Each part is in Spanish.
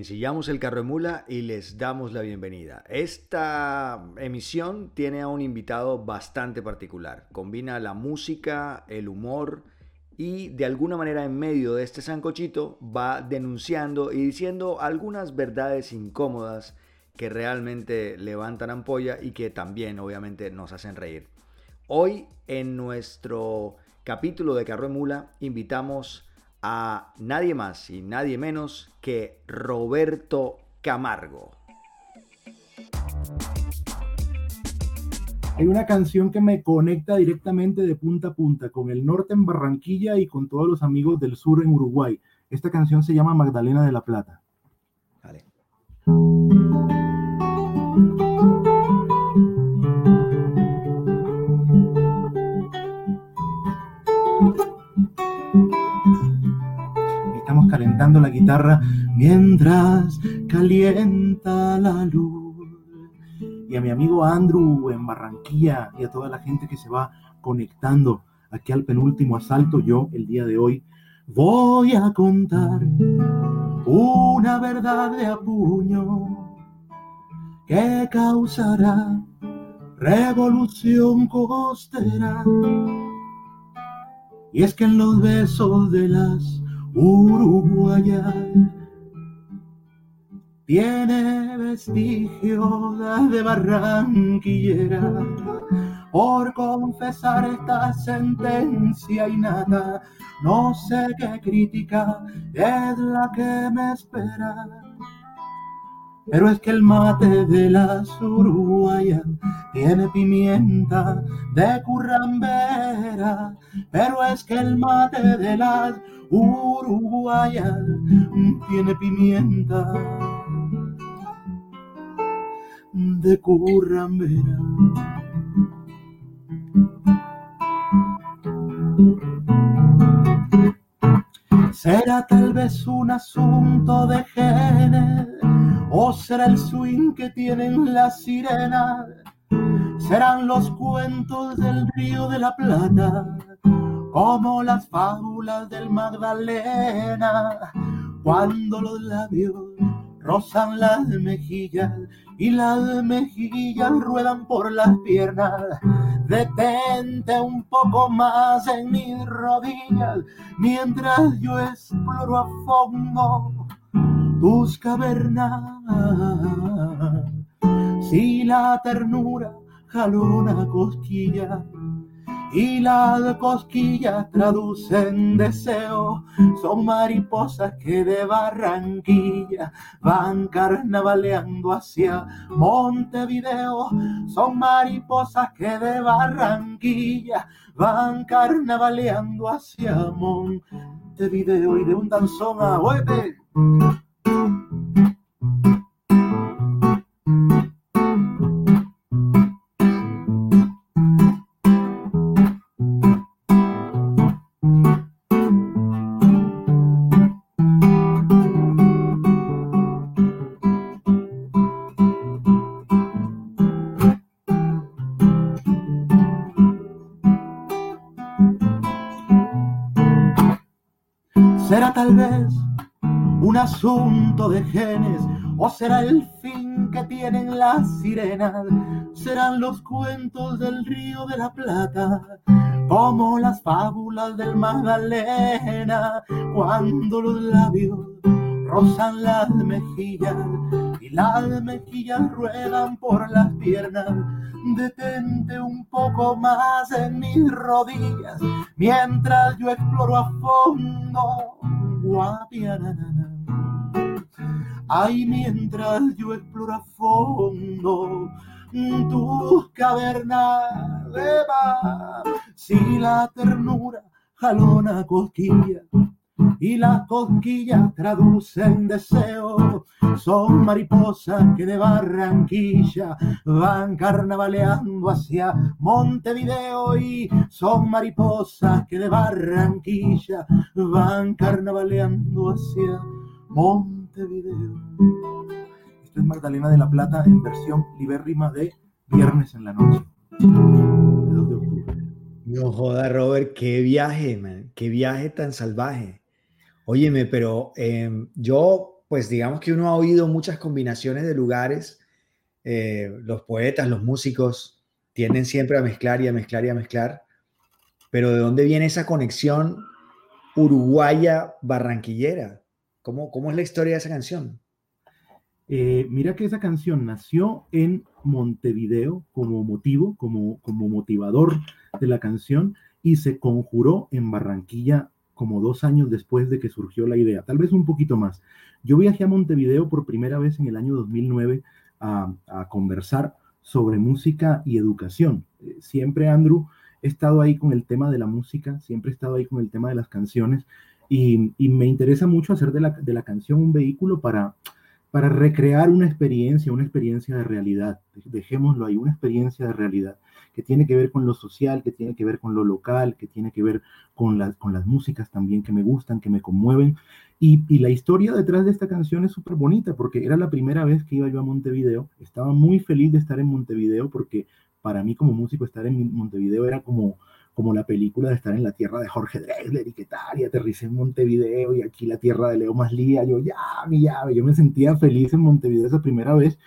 ensillamos el carro de mula y les damos la bienvenida. Esta emisión tiene a un invitado bastante particular. Combina la música, el humor y de alguna manera en medio de este sancochito va denunciando y diciendo algunas verdades incómodas que realmente levantan ampolla y que también obviamente nos hacen reír. Hoy en nuestro capítulo de Carro de Mula invitamos a nadie más y nadie menos que Roberto Camargo. Hay una canción que me conecta directamente de punta a punta con el norte en Barranquilla y con todos los amigos del sur en Uruguay. Esta canción se llama Magdalena de la Plata. Vale. La guitarra mientras calienta la luz. Y a mi amigo Andrew en Barranquilla y a toda la gente que se va conectando aquí al penúltimo asalto, yo el día de hoy voy a contar una verdad de apuño que causará revolución costera. Y es que en los besos de las uruguaya. Tiene vestigios de barranquillera. Por confesar esta sentencia y nada, no sé qué crítica es la que me espera pero es que el mate de las uruguayas tiene pimienta de currambera. Pero es que el mate de las uruguayas tiene pimienta de currambera. Será tal vez un asunto de genes ¿O será el swing que tienen las sirenas? Serán los cuentos del río de la Plata, como las fábulas del Magdalena, cuando los labios rozan las mejillas y las mejillas ruedan por las piernas. Detente un poco más en mis rodillas mientras yo exploro a fondo tus cavernas. Si la ternura jaló una cosquilla y las cosquillas traducen deseo, son mariposas que de Barranquilla van carnavaleando hacia Montevideo, son mariposas que de Barranquilla van carnavaleando hacia Montevideo. Y de un danzón a hueve tal vez un asunto de genes o será el fin que tienen las sirenas, serán los cuentos del río de la Plata, como las fábulas del Magdalena, cuando los labios rozan las mejillas y las mejillas ruedan por las piernas. Detente un poco más en mis rodillas mientras yo exploro a fondo. Guapianana Ay, mientras yo exploro a fondo tus cavernas de si la ternura jalona cosquilla y las cosquillas traducen deseo, son mariposas que de Barranquilla van carnavaleando hacia Montevideo y son mariposas que de Barranquilla van carnavaleando hacia Montevideo video. Esto es Magdalena de la Plata en versión libérrima de Viernes en la Noche. No joda, Robert, qué viaje, man. Qué viaje tan salvaje. Óyeme, pero em, yo pues digamos que uno ha oído muchas combinaciones de lugares. Eh, los poetas, los músicos tienden siempre a mezclar y a mezclar y a mezclar. Pero ¿de dónde viene esa conexión uruguaya barranquillera? ¿Cómo, cómo es la historia de esa canción? Eh, mira que esa canción nació en Montevideo como motivo, como, como motivador de la canción y se conjuró en Barranquilla como dos años después de que surgió la idea, tal vez un poquito más. Yo viajé a Montevideo por primera vez en el año 2009 a, conversar sobre música y educación. Eh, siempre, Andrew, he estado ahí con el tema de la música, siempre he estado ahí con el tema de las canciones y, me interesa mucho hacer de la, de la canción un vehículo para para recrear una experiencia, una experiencia de realidad. Dejémoslo ahí, una experiencia de realidad que tiene que ver con lo social, que tiene que ver con lo local, que tiene que ver con, las con las músicas también que me gustan, que me conmueven. Y, y la historia detrás de esta canción es súper bonita porque era la primera vez que iba yo a Montevideo. Estaba muy feliz de estar en Montevideo porque para mí como músico estar en Montevideo era como como la película de estar en la tierra de Jorge Drexler y qué tal, y aterricé en Montevideo y aquí la tierra de Leo Maslía, yo ya, mi llave, yo me sentía feliz en Montevideo esa primera vez,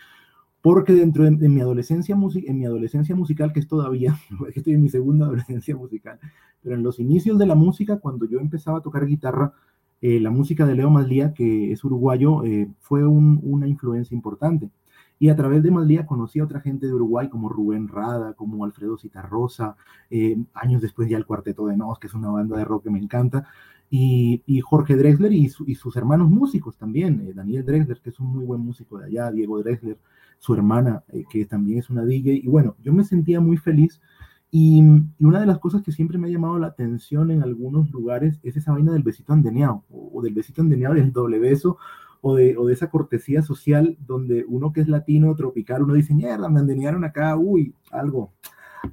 porque dentro de, mi adolescencia en mi adolescencia musical, que es todavía, estoy en mi segunda adolescencia musical, pero en los inicios de la música, cuando yo empezaba a tocar guitarra, eh, la música de Leo Maslía, que es uruguayo, eh, fue una influencia importante. Y a través de Maldía conocí a otra gente de Uruguay como Rubén Rada, como Alfredo Citarrosa, eh, años después ya el Cuarteto de Nos, que es una banda de rock que me encanta, y, Jorge Drexler y, sus hermanos músicos también, eh, Daniel Drexler, que es un muy buen músico de allá, Diego Drexler, su hermana, eh, que también es una DJ, y bueno, yo me sentía muy feliz. Y, una de las cosas que siempre me ha llamado la atención en algunos lugares es esa vaina del besito andeneado, o, o del besito andeneado del doble beso, o de, o de esa cortesía social donde uno que es latino, tropical, uno dice, mierda, me andenearon acá, uy, algo,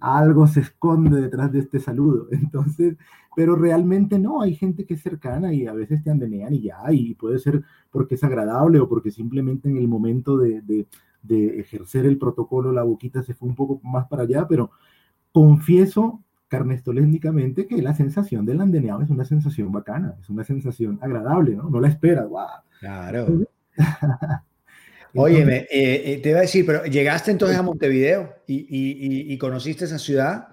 algo se esconde detrás de este saludo. Entonces, pero realmente no, hay gente que es cercana y a veces te andenean y ya, y puede ser porque es agradable o porque simplemente en el momento de, de, de ejercer el protocolo la boquita se fue un poco más para allá, pero confieso carnestoléndicamente que la sensación del andeneado es una sensación bacana, es una sensación agradable, ¿no? No la esperas, wow Claro. Oye, eh, eh, te iba a decir, pero llegaste entonces a Montevideo y, conociste esa ciudad.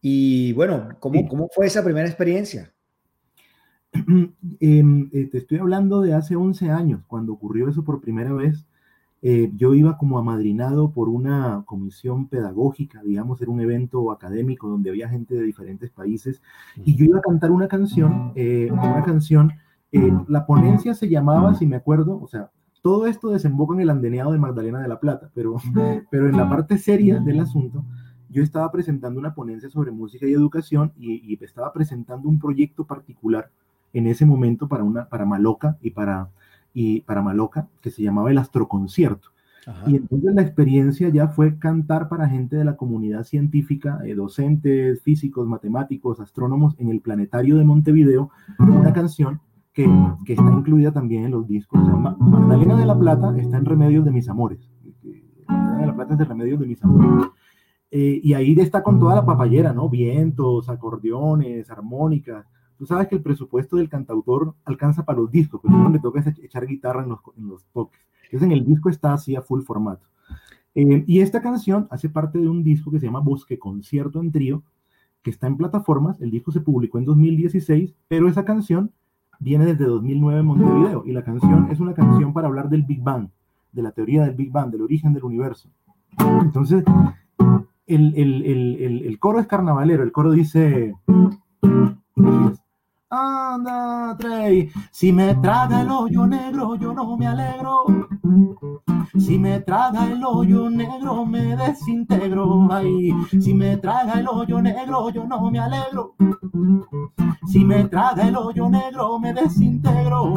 Y bueno, ¿cómo, ¿cómo fue esa primera experiencia? Em, eh, te estoy hablando de hace 11 años, cuando ocurrió eso por primera vez. Yo iba como amadrinado por una comisión pedagógica, digamos, era un evento académico donde había gente de diferentes países, y yo iba a cantar una canción, una canción eh, la ponencia se llamaba, si me acuerdo, o sea, todo esto desemboca en el andeneado de Magdalena de la Plata, pero, pero en la parte seria del asunto, yo estaba presentando una ponencia sobre música y educación y, estaba presentando un proyecto particular en ese momento para, una, para Maloca y para, y para Maloca, que se llamaba el Astroconcierto. Y entonces la experiencia ya fue cantar para gente de la comunidad científica, eh, docentes, físicos, matemáticos, astrónomos, en el planetario de Montevideo, una canción que, que, está incluida también en los discos. Magdalena de la Plata está en Remedios de mis amores. Magdalena de la Plata es de Remedios de mis amores. Eh, y ahí está con toda la papayera, ¿no? Vientos, acordeones, armónicas. Tú sabes que el presupuesto del cantautor alcanza para los discos, pero uno le toca echar guitarra en los, en los toques. Entonces en el disco está así a full formato. Eh, y esta canción hace parte de un disco que se llama Bosque Concierto en Trío, que está en plataformas. El disco se publicó en 2016, pero esa canción viene desde 2009 en Montevideo y la canción es una canción para hablar del Big Bang, de la teoría del Big Bang, del origen del universo. Entonces, el, el, el, el coro es carnavalero, el coro dice... Anda, si me traga el hoyo negro, yo no me alegro. Si me traga el hoyo negro, me desintegro. Ay, si me traga el hoyo negro, yo no me alegro. Si me traga el hoyo negro, me desintegro.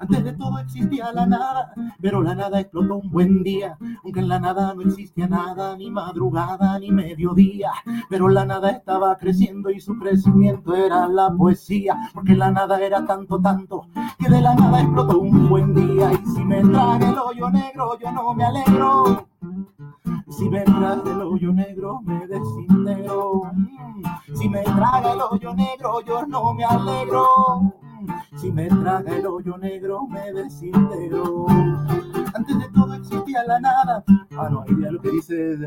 Antes de todo existía la nada, pero la nada explotó un buen día. Aunque en la nada no existía nada, ni madrugada, ni mediodía. Pero la nada estaba creciendo y su crecimiento era la poesía. Porque la nada era tanto, tanto, que de la nada explotó un buen día. Y si me traga el hoyo negro, yo no me alegro. Si me traga el hoyo negro, me desintegro. Si me traga el hoyo negro, yo no me alegro. Si me traga el hoyo negro, me desintegro. Antes de todo existía la nada. Ah, no, ya lo que dice es...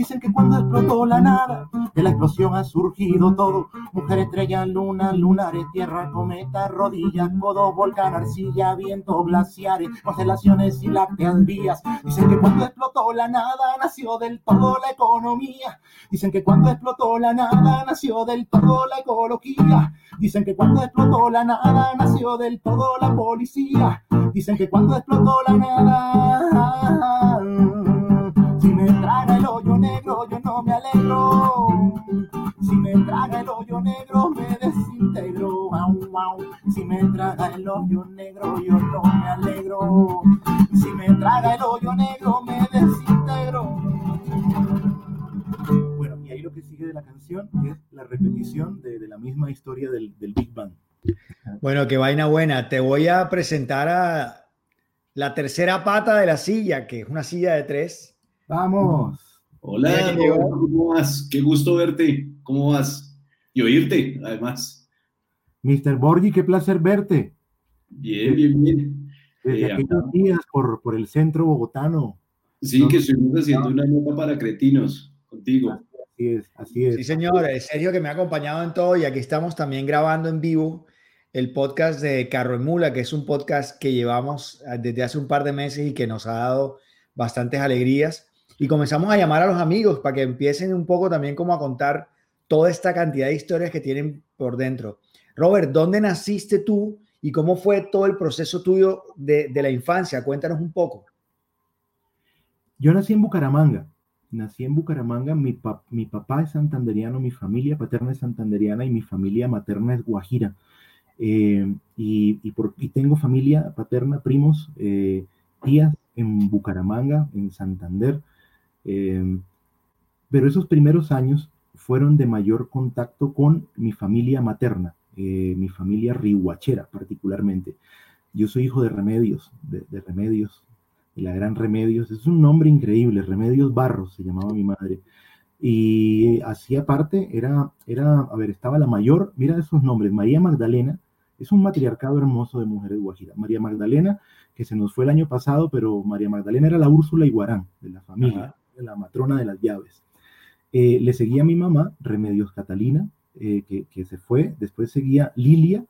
Dicen que cuando explotó la nada, de la explosión ha surgido todo. Mujer, estrella, luna, lunares, tierra, cometa, rodillas, codo, volcán, arcilla, viento, glaciares, constelaciones y lácteas vías. Dicen que cuando explotó la nada, nació del todo la economía. Dicen que cuando explotó la nada, nació del todo la ecología. Dicen que cuando explotó la nada, nació del todo la policía. Dicen que cuando explotó la nada, hoyo negro, yo no me alegro. Si me traga el hoyo negro, me desintegro. Si me traga el hoyo negro, yo no me alegro. Si me traga el hoyo negro, me desintegro. Bueno, y ahí lo que sigue de la canción es la repetición de, de la misma historia del, del Big Bang. Bueno, qué vaina buena. Te voy a presentar a la tercera pata de la silla, que es una silla de tres. Vamos. Hola, ¿cómo vas? Qué gusto verte. ¿Cómo vas? Y oírte, además. Mr. Borgi, qué placer verte. Bien, bien, bien. Desde Eh, aquellos días por, por el centro bogotano. Sí, que estuvimos haciendo una nota para cretinos contigo. Así es, así es. Sí, señor. Es Sergio que me ha acompañado en todo y aquí estamos también grabando en vivo el podcast de Carro en Mula, que es un podcast que llevamos ah, desde hace un par de meses y que nos ha dado bastantes alegrías. Y comenzamos a llamar a los amigos para que empiecen un poco también como a contar toda esta cantidad de historias que tienen por dentro. Robert, ¿dónde naciste tú y cómo fue todo el proceso tuyo de, de la infancia? Cuéntanos un poco. Yo nací en Bucaramanga. Nací en Bucaramanga. Mi, pa- mi papá es santanderiano, mi familia paterna es santanderiana y mi familia materna es guajira. Eh, y, y por- y tengo familia paterna, primos, eh, tías en Bucaramanga, en Santander. Eh, pero esos primeros años fueron de mayor contacto con mi familia materna, eh, mi familia rihuachera particularmente. Yo soy hijo de Remedios, de, de Remedios, de la gran Remedios. Es un nombre increíble, Remedios Barros se llamaba mi madre. Y hacía parte, era, era, a ver, estaba la mayor, mira esos nombres, María Magdalena, es un matriarcado hermoso de mujeres guajiras. María Magdalena, que se nos fue el año pasado, pero María Magdalena era la Úrsula Iguarán de la familia, Ajá. La matrona de las llaves. Eh, le seguía mi mamá, Remedios Catalina, eh, que, se fue, después seguía Lilia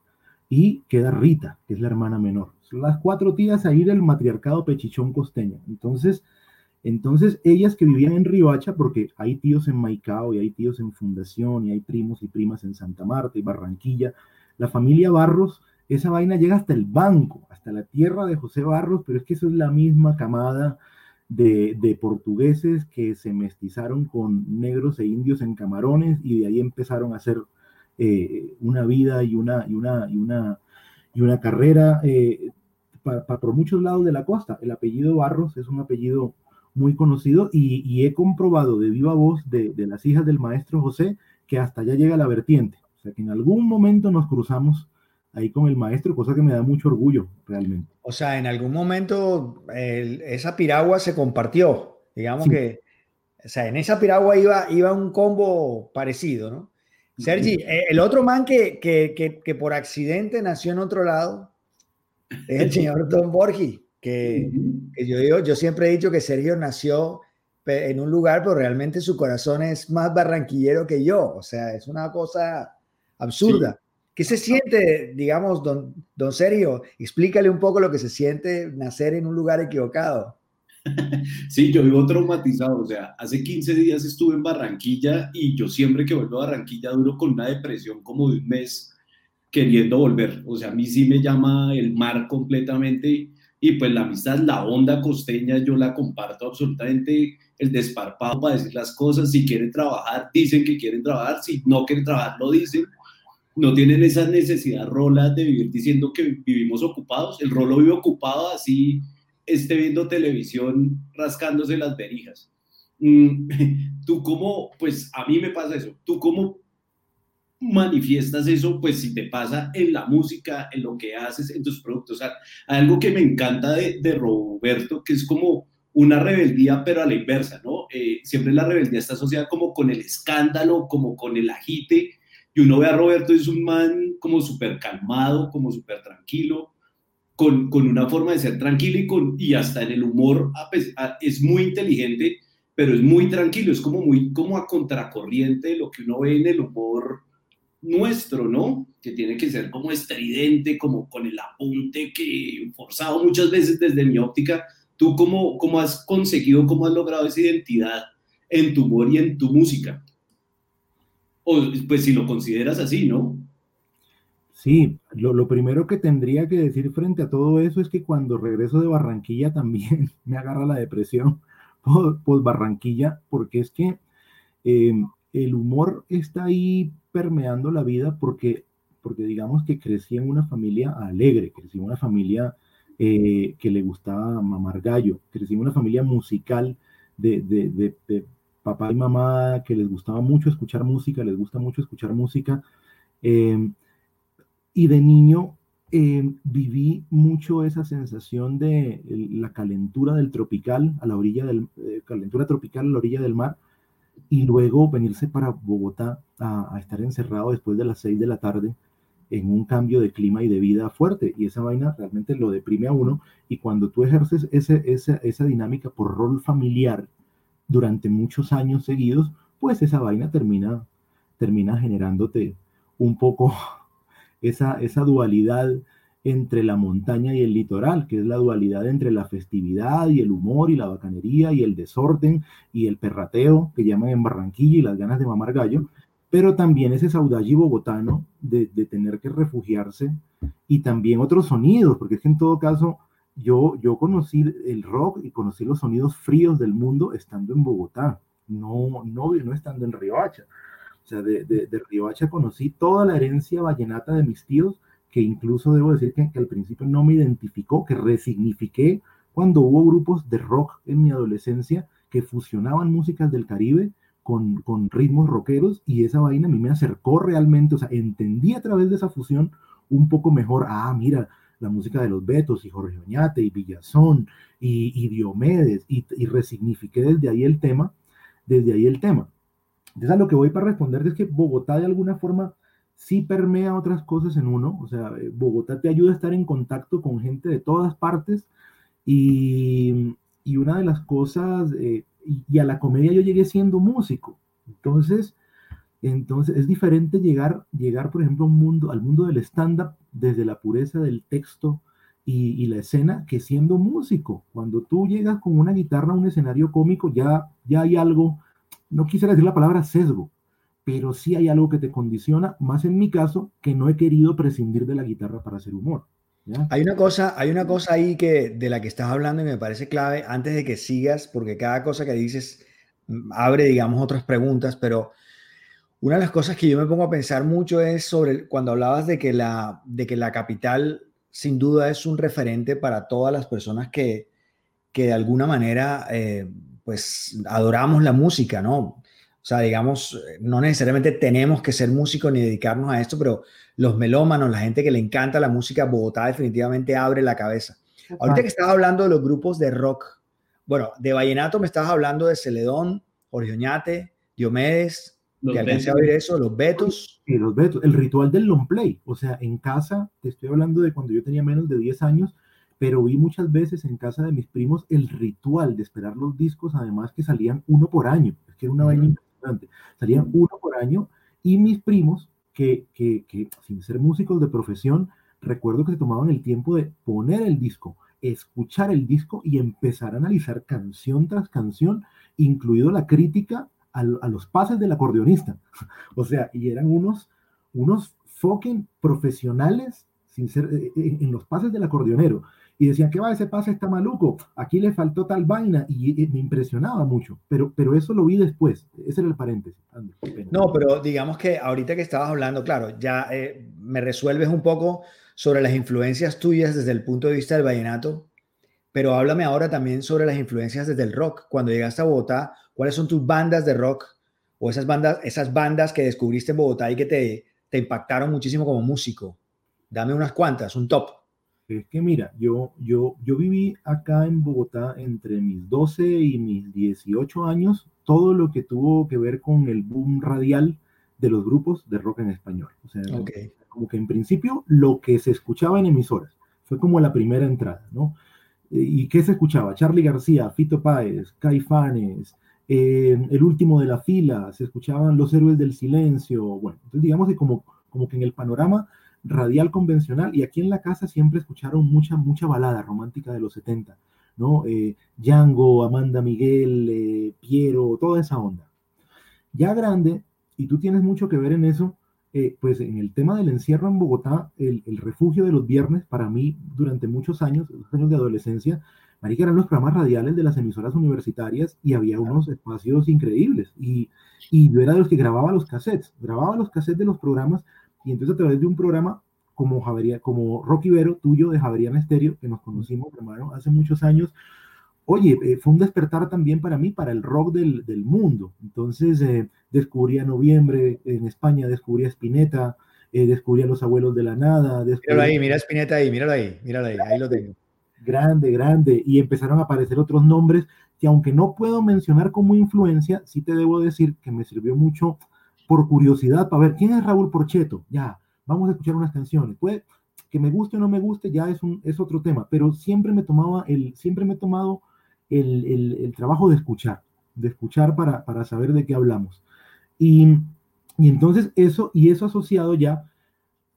y queda Rita, que es la hermana menor. Son las cuatro tías ahí del matriarcado pechichón costeño. Entonces, entonces ellas que vivían en Riohacha, porque hay tíos en Maicao y hay tíos en Fundación y hay primos y primas en Santa Marta y Barranquilla, la familia Barros, esa vaina llega hasta el banco, hasta la tierra de José Barros, pero es que eso es la misma camada de, de portugueses que se mestizaron con negros e indios en camarones y de ahí empezaron a hacer eh, una vida y una, y una, y una, y una carrera eh, por muchos lados de la costa. El apellido Barros es un apellido muy conocido y, y he comprobado de viva voz de, de las hijas del maestro José que hasta allá llega la vertiente. O sea que en algún momento nos cruzamos ahí con el maestro, cosa que me da mucho orgullo realmente. O sea, en algún momento el- esa piragua se compartió. Digamos Sí. que, o sea, en esa piragua iba, iba un combo parecido, ¿no? Sergi, eh, el otro man que, que, que, que por accidente nació en otro lado es el señor Don Borgi, que, yo, digo, yo siempre he dicho que Sergio nació en un lugar, pero realmente su corazón es más barranquillero que yo. O sea, es una cosa absurda. ¿Qué se siente, digamos, don, don Sergio? Explícale un poco lo que se siente nacer en un lugar equivocado. Sí, yo vivo traumatizado, o sea, hace 15 días estuve en Barranquilla y yo siempre que vuelvo a Barranquilla duro con una depresión como de un mes queriendo volver, o sea, a mí sí me llama el mar completamente y pues la amistad, la onda costeña, yo la comparto absolutamente, el desparpado para decir las cosas, si quieren trabajar, dicen que quieren trabajar, si no quieren trabajar, lo dicen, no tienen esa necesidad rola de vivir diciendo que vivimos ocupados, el rolo vive ocupado así esté viendo televisión rascándose las verijas. Mm, Tú cómo, pues a mí me pasa eso, tú cómo manifiestas eso, pues si te pasa en la música, en lo que haces, en tus productos. O sea, algo que me encanta de, de Roberto, que es como una rebeldía, pero a la inversa, ¿no? Eh, siempre la rebeldía está asociada como con el escándalo, como con el agite, y uno ve a Roberto, es un man como súper calmado, como súper tranquilo, con, con, una forma de ser tranquilo y, con, y hasta en el humor es muy inteligente, pero es muy tranquilo, es como muy como a contracorriente de lo que uno ve en el humor nuestro, ¿no? Que tiene que ser como estridente, como con el apunte que forzado muchas veces desde mi óptica. ¿Tú cómo, cómo has conseguido, cómo has logrado esa identidad en tu humor y en tu música? Pues si lo consideras así, ¿no? Sí, lo, primero que tendría que decir frente a todo eso es que cuando regreso de Barranquilla también me agarra la depresión por, Barranquilla, porque es que eh, el humor está ahí permeando la vida porque, porque digamos que crecí en una familia alegre, crecí en una familia eh, que le gustaba mamar gallo, crecí en una familia musical de, de, de, papá y mamá que les gustaba mucho escuchar música, les gusta mucho escuchar música. Eh, y de niño eh, viví mucho esa sensación de la calentura del tropical a la orilla del, calentura tropical a la orilla del mar, y luego venirse para Bogotá a, estar encerrado después de las 6 de la tarde en un cambio de clima y de vida fuerte. Y esa vaina realmente lo deprime a uno. Y cuando tú ejerces ese, esa, esa dinámica por rol familiar durante muchos años seguidos, pues esa vaina termina, termina generándote un poco esa, esa dualidad entre la montaña y el litoral, que es la dualidad entre la festividad y el humor y la bacanería y el desorden y el perrateo que llaman en Barranquilla y las ganas de mamar gallo, pero también ese saudade bogotano de, de, tener que refugiarse y también otros sonidos, porque es que en todo caso yo, yo conocí el rock y conocí los sonidos fríos del mundo estando en Bogotá, no, no, no estando en Riohacha. O sea, de, de, de Riohacha conocí toda la herencia vallenata de mis tíos, que incluso debo decir que, al principio no me identificó, que resignifiqué cuando hubo grupos de rock en mi adolescencia que fusionaban músicas del Caribe con, con ritmos rockeros y esa vaina a mí me acercó realmente, o sea, entendí a través de esa fusión un poco mejor, ah, mira, la música de los Betos y Jorge Oñate y Villazón y, y Diomedes y, y, resignifiqué desde ahí el tema, desde ahí el tema. Entonces a lo que voy para responder es que Bogotá de alguna forma sí permea otras cosas en uno. O sea, eh, Bogotá te ayuda a estar en contacto con gente de todas partes y, y una de las cosas, eh, y, a la comedia yo llegué siendo músico. Entonces, entonces es diferente llegar, llegar por ejemplo, un mundo, al mundo del stand-up desde la pureza del texto y, y, la escena que siendo músico. Cuando tú llegas con una guitarra a un escenario cómico, ya, ya hay algo, no quisiera decir la palabra sesgo, pero sí hay algo que te condiciona, más en mi caso, que no he querido prescindir de la guitarra para hacer humor. Hay una cosa, hay una cosa ahí que de la que estás hablando y me parece clave antes de que sigas, porque cada cosa que dices mm, abre, digamos, otras preguntas, pero una de las cosas que yo me pongo a pensar mucho es sobre cuando hablabas de que la, de que la capital sin duda es un referente para todas las personas que, que de alguna manera eh, pues adoramos la música, ¿no? O sea, digamos, no necesariamente tenemos que ser músicos ni dedicarnos a esto, pero los melómanos, la gente que le encanta la música, Bogotá definitivamente abre la cabeza. Ahorita que estabas hablando de los grupos de rock, bueno, de Vallenato me estabas hablando de Celedón, Jorge Oñate, Diomedes, que alcancé a oír eso, los Betos. Sí, los Betos, el ritual del long play, o sea, en casa, te estoy hablando de cuando yo tenía menos de 10 años, pero vi muchas veces en casa de mis primos el ritual de esperar los discos, además que salían uno por año, es que era una vaina Salían uno por año y mis primos, que, que, que sin ser músicos de profesión, recuerdo que se tomaban el tiempo de poner el disco, escuchar el disco y empezar a analizar canción tras canción, incluido la crítica a, los pases del acordeonista. o sea, y eran unos, unos fucking profesionales sin ser, eh, eh, en los pases del acordeonero y decían, ¿qué va? Ese pase está maluco, aquí le faltó tal vaina, y, me impresionaba mucho, pero, pero eso lo vi después, ese era el paréntesis. no, pero digamos que ahorita que estabas hablando, claro, ya eh, me resuelves un poco sobre las influencias tuyas desde el punto de vista del vallenato, pero háblame ahora también sobre las influencias desde el rock. Cuando llegaste a Bogotá, ¿cuáles son tus bandas de rock o esas bandas, esas bandas que descubriste en Bogotá y que te, te impactaron muchísimo como músico? Dame unas cuantas, un top. Es que mira, yo, yo, yo viví acá en Bogotá entre mis 12 y mis 18 años, todo lo que tuvo que ver con el boom radial de los grupos de rock en español. O sea, como que en principio lo que se escuchaba en emisoras fue como la primera entrada, ¿no? Eh, ¿Y qué se escuchaba? Charlie García, Fito Páez, Caifanes, eh, El último de la fila, se escuchaban Los héroes del silencio, bueno, entonces digamos que como, como que en el panorama radial convencional y aquí en la casa siempre escucharon mucha, mucha balada romántica de los 70, ¿no? Eh, Django, Amanda Miguel, Piero, toda esa onda. Ya grande, y tú tienes mucho que ver en eso, eh, pues en el tema del encierro en Bogotá, el, refugio de los viernes, para mí, durante muchos años, años de adolescencia, marica, eran los programas radiales de las emisoras universitarias y había unos espacios increíbles. Y, y yo era de los que grababa los cassettes, grababa los cassettes de los programas y entonces a través de un programa como, Javería, como Rocky Vero, tuyo de Javeriana Estéreo, que nos conocimos, hermano, hace muchos años, oye, eh, fue un despertar también para mí, para el rock del, del mundo. Entonces, eh, descubrí a Noviembre en España, descubrí a Spinetta, eh, descubrí a Los Abuelos de la Nada. Míralo ahí, mira Spinetta ahí, míralo ahí, míralo ahí, ahí lo tengo. Grande, grande. Y empezaron a aparecer otros nombres que aunque no puedo mencionar como influencia, sí te debo decir que me sirvió mucho por curiosidad para ver quién es Raúl Porcheto. Ya, vamos a escuchar unas canciones. Pues que me guste o no me guste ya es, un, es otro tema, pero siempre me tomaba el, siempre me he tomado el, trabajo de escuchar, de escuchar para, saber de qué hablamos. Y, entonces eso, y eso asociado ya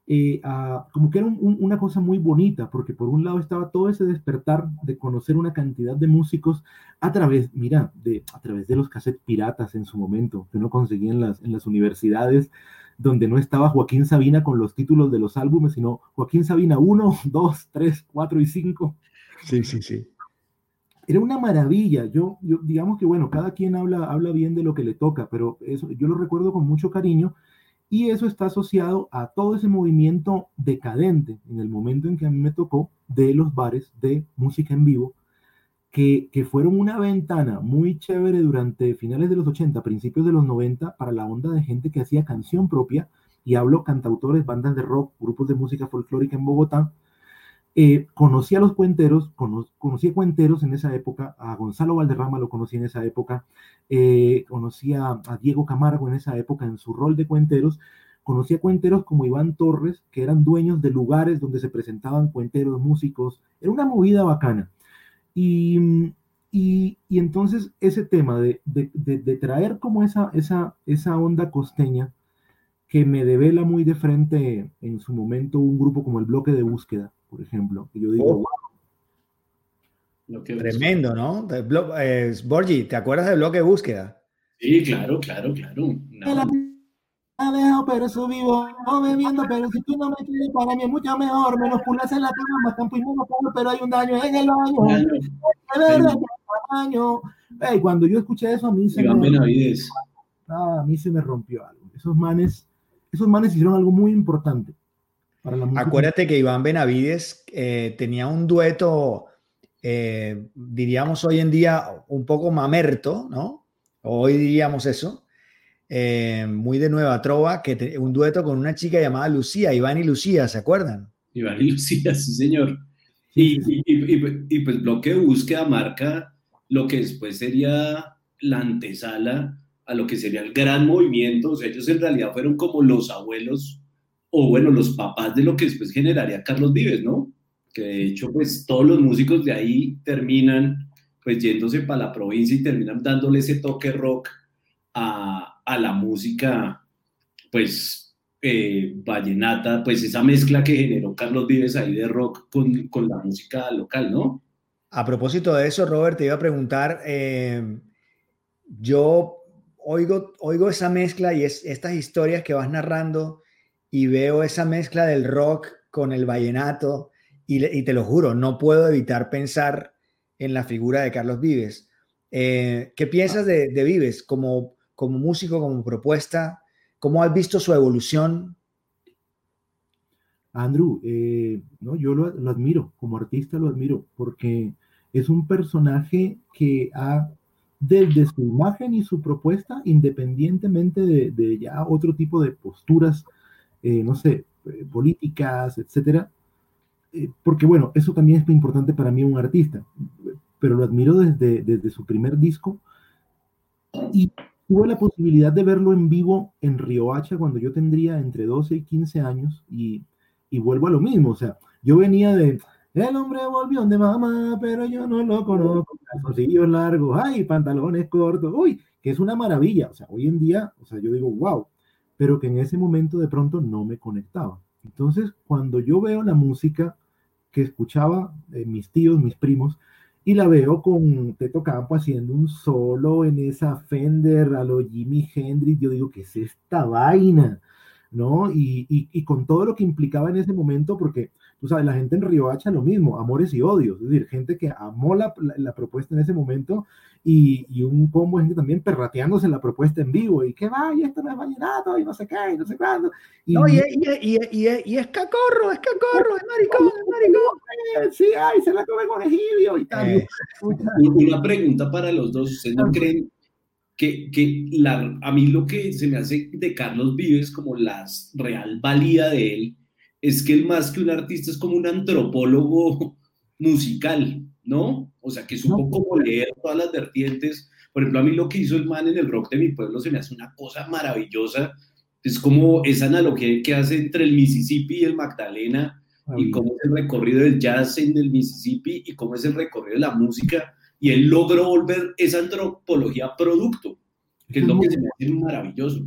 eh, a, como que era una cosa muy bonita, porque por un lado estaba todo ese despertar de conocer una cantidad de músicos a través, mira, de, a través de los cassettes piratas en su momento, que uno conseguía en las, en las universidades, donde no estaba Joaquín Sabina con los títulos de los álbumes, sino Joaquín Sabina 1, 2, 3, 4 y 5. Sí, sí, sí era una maravilla. Yo, yo, digamos que, bueno, cada quien habla, habla bien de lo que le toca, pero eso, yo lo recuerdo con mucho cariño y eso está asociado a todo ese movimiento decadente en el momento en que a mí me tocó de los bares de música en vivo, que, que fueron una ventana muy chévere durante finales de los 80, principios de los 90, para la onda de gente que hacía canción propia, y hablo cantautores, bandas de rock, grupos de música folclórica en Bogotá, eh, conocí a los cuenteros, conocí a cuenteros en esa época, a Gonzalo Valderrama lo conocí en esa época, eh, conocí a, Diego Camargo en esa época en su rol de cuenteros, conocí a cuenteros como Iván Torres, que eran dueños de lugares donde se presentaban cuenteros, músicos, era una movida bacana. Y, y, entonces ese tema de, de, traer como esa, esa, esa onda costeña, que me devela muy de frente en su momento un grupo como el Bloque de Búsqueda, por ejemplo. yo digo, oh. Tremendo, ¿no? Eh, Borgi, ¿te acuerdas del bloque de búsqueda? Sí, claro, claro, claro. No. pero eso vivo, no bebiendo, pero si tú no me quieres para mí es mucho mejor, menos pulas en la cama, más campo y menos pero hay un daño en el baño. De verdad, daño. Hey, cuando yo escuché eso, a mí se me... Ah, a mí se me rompió algo. Esos manes, esos manes hicieron algo muy importante. Acuérdate que Iván Benavides eh, tenía un dueto, eh, diríamos hoy en día, un poco mamerto, ¿no? Hoy diríamos eso, eh, muy de nueva trova, que un dueto con una chica llamada Lucía, Iván y Lucía, ¿se acuerdan? Iván y Lucía, sí, señor. Y, y, pues bloque de búsqueda marca lo que después sería la antesala a lo que sería el gran movimiento. O sea, ellos en realidad fueron como los abuelos o bueno, los papás de lo que después generaría Carlos Vives, ¿no? Que de hecho, pues todos los músicos de ahí terminan pues yéndose para la provincia y terminan dándole ese toque rock a, a la música, pues eh, vallenata, pues esa mezcla que generó Carlos Vives ahí de rock con, con, la música local, ¿no? A propósito de eso, Robert, te iba a preguntar, eh, yo oigo, oigo esa mezcla y es, estas historias que vas narrando y veo esa mezcla del rock con el vallenato y, te lo juro, no puedo evitar pensar en la figura de Carlos Vives. Eh, ¿Qué piensas de, Vives como, como músico, como propuesta? ¿Cómo has visto su evolución? Andrew, eh, no, yo lo, admiro, como artista lo admiro, porque es un personaje que ha, desde su imagen y su propuesta, independientemente de, de ya otro tipo de posturas eh, no sé, eh, políticas, etcétera, eh, porque bueno, eso también es muy importante para mí un artista, pero lo admiro desde, desde su primer disco y, tuve la posibilidad de verlo en vivo en Riohacha cuando yo tendría entre 12 y 15 años y, y vuelvo a lo mismo, o sea, yo venía de, el hombre volvió de mamá, pero yo no lo conozco, calzoncillos largos, ay, pantalones cortos, uy, que es una maravilla, o sea, hoy en día, o sea, yo digo, wow, pero que en ese momento de pronto no me conectaba. Entonces, cuando yo veo la música que escuchaba eh, mis tíos, mis primos, y la veo con Teto Campo haciendo un solo en esa Fender a lo Jimi Hendrix, yo digo, ¿qué es esta vaina? ¿No? Y, y, y, con todo lo que implicaba en ese momento, porque tú sabes, la gente en Riohacha lo mismo, amores y odios, es decir, gente que amó la, la, la propuesta en ese momento y, y, un combo de gente también perrateándose la propuesta en vivo y que vaya, esto no es vallenato y no sé qué, y no sé cuándo. Y, no, y, y, y, y, es cacorro, es cacorro, es maricón, es maricón. Sí, ay, se la come con Egidio y tal. Eh. Una pregunta para los dos, ¿ustedes no creen que, que la, a mí lo que se me hace de Carlos Vives como la real valía de él es que él más que un artista es como un antropólogo musical, ¿no? O sea, que supo cómo leer todas las vertientes. Por ejemplo, a mí lo que hizo el man en el rock de mi pueblo se me hace una cosa maravillosa. Es como esa analogía que hace entre el Mississippi y el Magdalena, y cómo es el recorrido del jazz en el Mississippi y cómo es el recorrido de la música. Y él logró volver esa antropología producto, que es lo que se me hace maravilloso.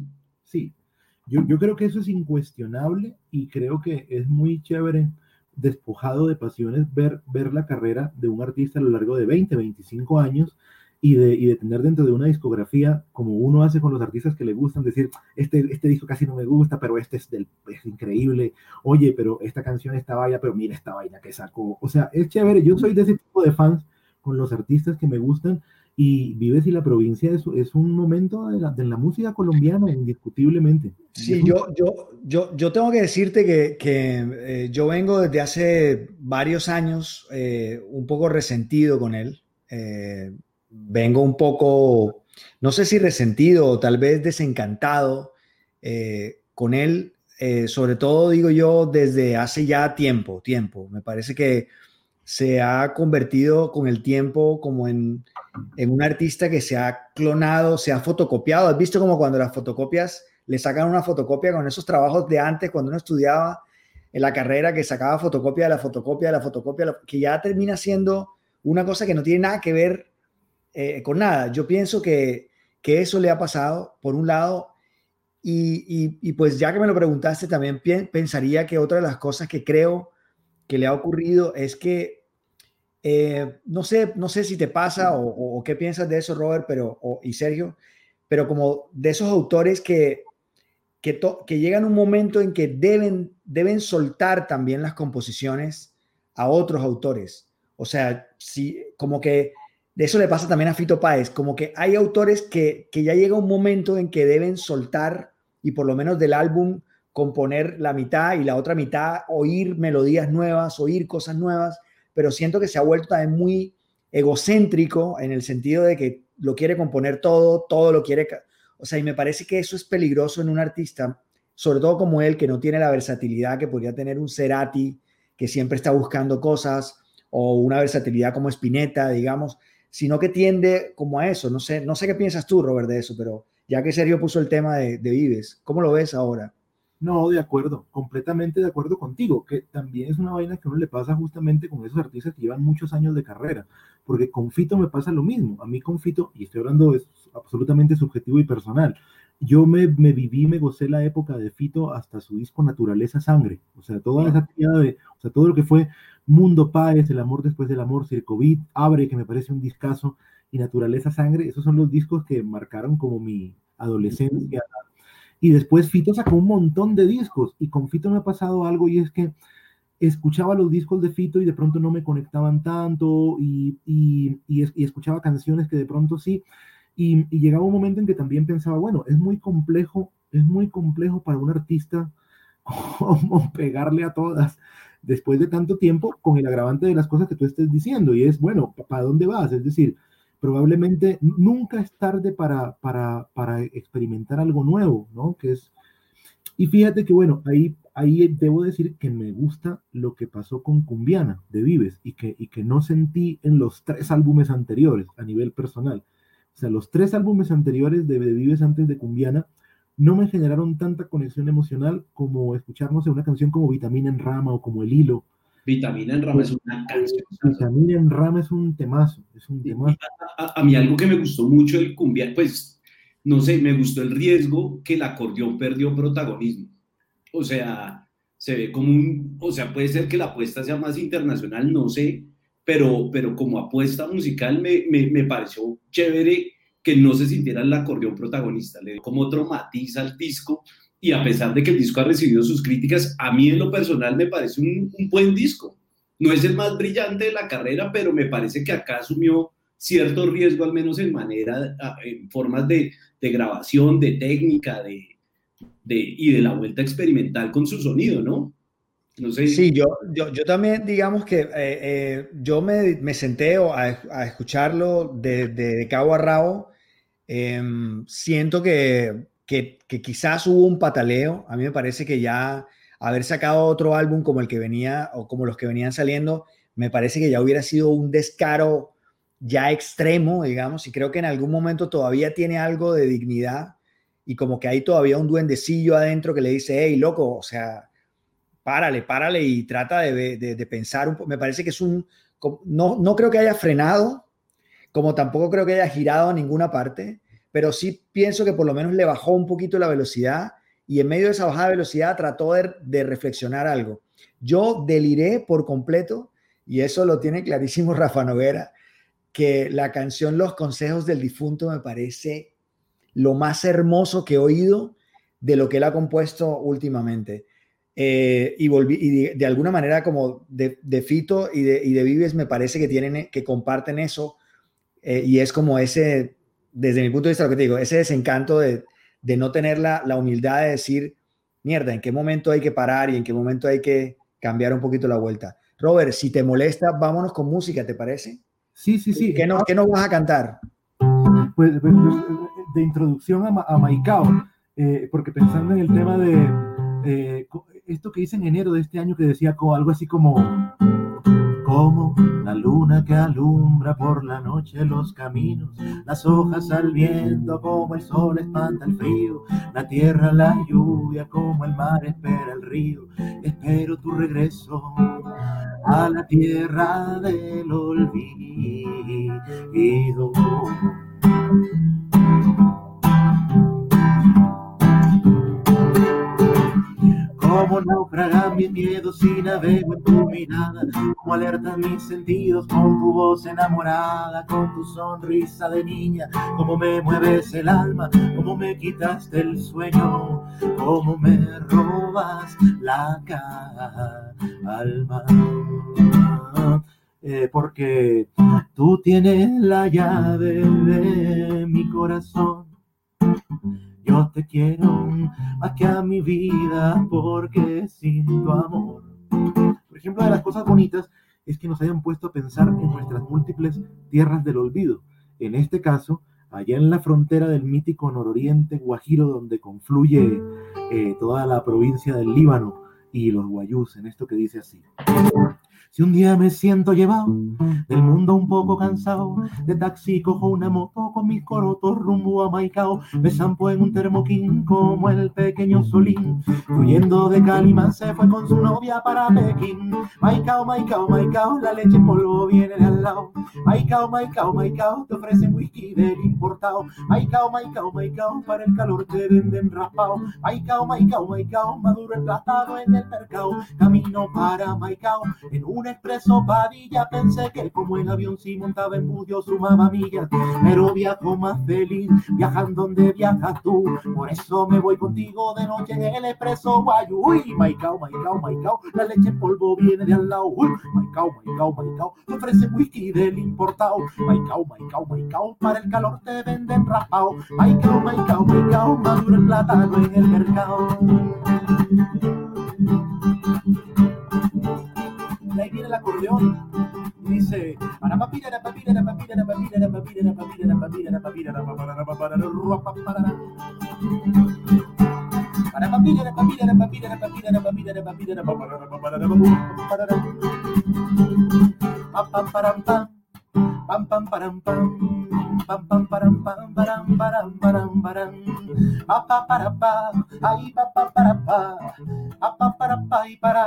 Yo, yo creo que eso es incuestionable y creo que es muy chévere despojado de pasiones ver, ver la carrera de un artista a lo largo de 20, 25 años y de, y de tener dentro de una discografía, como uno hace con los artistas que le gustan, decir, este, este disco casi no me gusta, pero este es, del, es increíble, oye, pero esta canción está vaya, pero mira esta vaina que sacó. O sea, es chévere, yo soy de ese tipo de fans con los artistas que me gustan y Vives y la provincia es, es un momento de la, de la, música colombiana, indiscutiblemente. Sí, yo, yo, yo, yo tengo que decirte que, que eh, yo vengo desde hace varios años eh, un poco resentido con él. Eh, vengo un poco, no sé si resentido o tal vez desencantado eh, con él, sobre todo digo yo desde hace ya tiempo, tiempo. Me parece que se ha convertido con el tiempo como en, en, un artista que se ha clonado, se ha fotocopiado. ¿Has visto como cuando las fotocopias le sacan una fotocopia con esos trabajos de antes, cuando uno estudiaba en la carrera, que sacaba fotocopia de la fotocopia de la fotocopia, que ya termina siendo una cosa que no tiene nada que ver eh, con nada. Yo pienso que, que, eso le ha pasado, por un lado, y, y, y pues ya que me lo preguntaste, también pensaría que otra de las cosas que creo que le ha ocurrido es que eh, no, sé, no sé si te pasa o, qué piensas de eso, Robert pero, y Sergio, pero como de esos autores que, que, que, llegan un momento en que deben, deben soltar también las composiciones a otros autores. O sea, si, como que de eso le pasa también a Fito Páez, como que hay autores que, que ya llega un momento en que deben soltar y por lo menos del álbum componer la mitad y la otra mitad oír melodías nuevas, oír cosas nuevas pero siento que se ha vuelto también muy egocéntrico en el sentido de que lo quiere componer todo, todo lo quiere, o sea, y me parece que eso es peligroso en un artista, sobre todo como él, que no tiene la versatilidad que podría tener un Cerati, que siempre está buscando cosas, o una versatilidad como Spinetta, digamos, sino que tiende como a eso. No sé, no sé qué piensas tú, Robert, de eso, pero ya que Sergio puso el tema de, de Vives, ¿cómo lo ves ahora? No, de acuerdo, completamente de acuerdo contigo, que también es una vaina que uno le pasa justamente con esos artistas que llevan muchos años de carrera, porque con Fito me pasa lo mismo, a mí con Fito, y estoy hablando es absolutamente subjetivo y personal, yo me, me viví, me gocé la época de Fito hasta su disco Naturaleza Sangre, o sea, toda esa tía de, o sea, todo lo que fue Mundo Páez, El Amor Después del Amor, Circovid, Abre, que me parece un discazo, y Naturaleza Sangre, esos son los discos que marcaron como mi adolescencia, y después Fito sacó un montón de discos y con Fito me ha pasado algo y es que escuchaba los discos de Fito y de pronto no me conectaban tanto y, y, y, y escuchaba canciones que de pronto sí. Y, llegaba un momento en que también pensaba, bueno, es muy complejo, es muy complejo para un artista como pegarle a todas después de tanto tiempo con el agravante de las cosas que tú estés diciendo. Y es, bueno, ¿para dónde vas? Es decir, probablemente nunca es tarde para, para, para, experimentar algo nuevo, ¿no? Que es, y fíjate que, bueno, ahí, ahí debo decir que me gusta lo que pasó con Cumbiana de Vives y que, y que no sentí en los tres álbumes anteriores a nivel personal. O sea, los tres álbumes anteriores de, Vives antes de Cumbiana no me generaron tanta conexión emocional como escucharnos en una canción como Vitamina en Rama o como El Hilo. Vitamina en Rama es una canción. Vitamina en Rama es un temazo, es un temazo. A, mí algo que me gustó mucho del Cumbiana, pues, no sé, me gustó el riesgo que el acordeón perdió protagonismo. O sea, se ve como un, o sea, puede ser que la apuesta sea más internacional, no sé, pero, pero como apuesta musical me, me, me pareció chévere que no se sintiera el acordeón protagonista, le dio como otro matiz al disco y a pesar de que el disco ha recibido sus críticas, a mí en lo personal me parece un, un buen disco. No es el más brillante de la carrera, pero me parece que acá asumió cierto riesgo, al menos en manera, en formas de, de grabación, de técnica, de, y de la vuelta experimental con su sonido, ¿no? No sé. Sí, yo, yo, yo también, digamos que eh, eh, yo me, me senté a, a escucharlo de, de, cabo a rabo. Em, siento que, que, quizás hubo un pataleo. A mí me parece que ya haber sacado otro álbum como el que venía o como los que venían saliendo, me parece que ya hubiera sido un descaro ya extremo, digamos, y creo que en algún momento todavía tiene algo de dignidad y como que hay todavía un duendecillo adentro que le dice, hey, loco, o sea, párale, párale y trata de, de, pensar un poco. Me parece que es un, no, no creo que haya frenado, como tampoco creo que haya girado a ninguna parte, pero sí pienso que por lo menos le bajó un poquito la velocidad y en medio de esa bajada de velocidad trató de, de reflexionar algo. Yo deliré por completo, y eso lo tiene clarísimo Rafa Noguera, que la canción Los Consejos del Difunto me parece lo más hermoso que he oído de lo que él ha compuesto últimamente. Eh, y, volví, y de, alguna manera como de, Fito y de, y de, Vives me parece que tienen que comparten eso eh, y es como ese desde mi punto de vista lo que te digo ese desencanto de, no tener la, la, humildad de decir mierda en qué momento hay que parar y en qué momento hay que cambiar un poquito la vuelta Robert si te molesta vámonos con música te parece sí sí sí. ¿qué, no, ¿qué nos vas a cantar? pues, pues, pues de introducción a, a Maicao, eh, porque pensando en el tema de eh, esto que hice en enero de este año que decía algo así como como la luna que alumbra por la noche los caminos, las hojas al viento como el sol espanta el frío, la tierra la lluvia como el mar espera el río, espero tu regreso a la tierra del olvido. Como naufraga mi miedo si navego en tu mirada, como alerta mis sentidos con tu voz enamorada, con tu sonrisa de niña, como me mueves el alma, como me quitaste el sueño, como me robas la calma. Eh, porque tú tienes la llave de mi corazón yo te quiero más que a mi vida porque sin tu amor. Por ejemplo, de las cosas bonitas es que nos hayan puesto a pensar en nuestras múltiples tierras del olvido. En este caso, allá en la frontera del mítico nororiente Guajiro, donde confluye eh, toda la provincia del Líbano y los guayús, en esto que dice así. Si un día me siento llevado del mundo un poco cansado, de taxi cojo una moto con mis corotos rumbo a Maicao, me zampo en un termoquín como el pequeño Solín, huyendo de Calimán se fue con su novia para Pekín. Maicao, Maicao, Maicao, la leche en polvo viene de al lado. Maicao, Maicao, Maicao, te ofrecen whisky del importado. Maicao, Maicao, Maicao, para el calor te venden raspado. Maicao, Maicao, Maicao, maduro emplastado en el mercado. Camino para Maicao en expreso Padilla pensé que como el avión si montaba en budio sumaba millas, pero viajo más feliz viajando donde viajas tú. Por eso me voy contigo de noche en el expreso Guayu. Uy, Maicao, Maicao, Maicao, la leche en polvo viene de al lado. Uy, Maicao, Maicao, Maicao, te ofrece whisky del importado. Maicao, Maicao, Maicao, para el calor te venden raspao. Maicao, Maicao, Maicao, maduro el plátano en el mercado ahí viene el acordeón. Dice, pam pam param pam. Pam pam param pam param param param param. Apa para pa. Ay pa pa para pa. Apa para pa y para.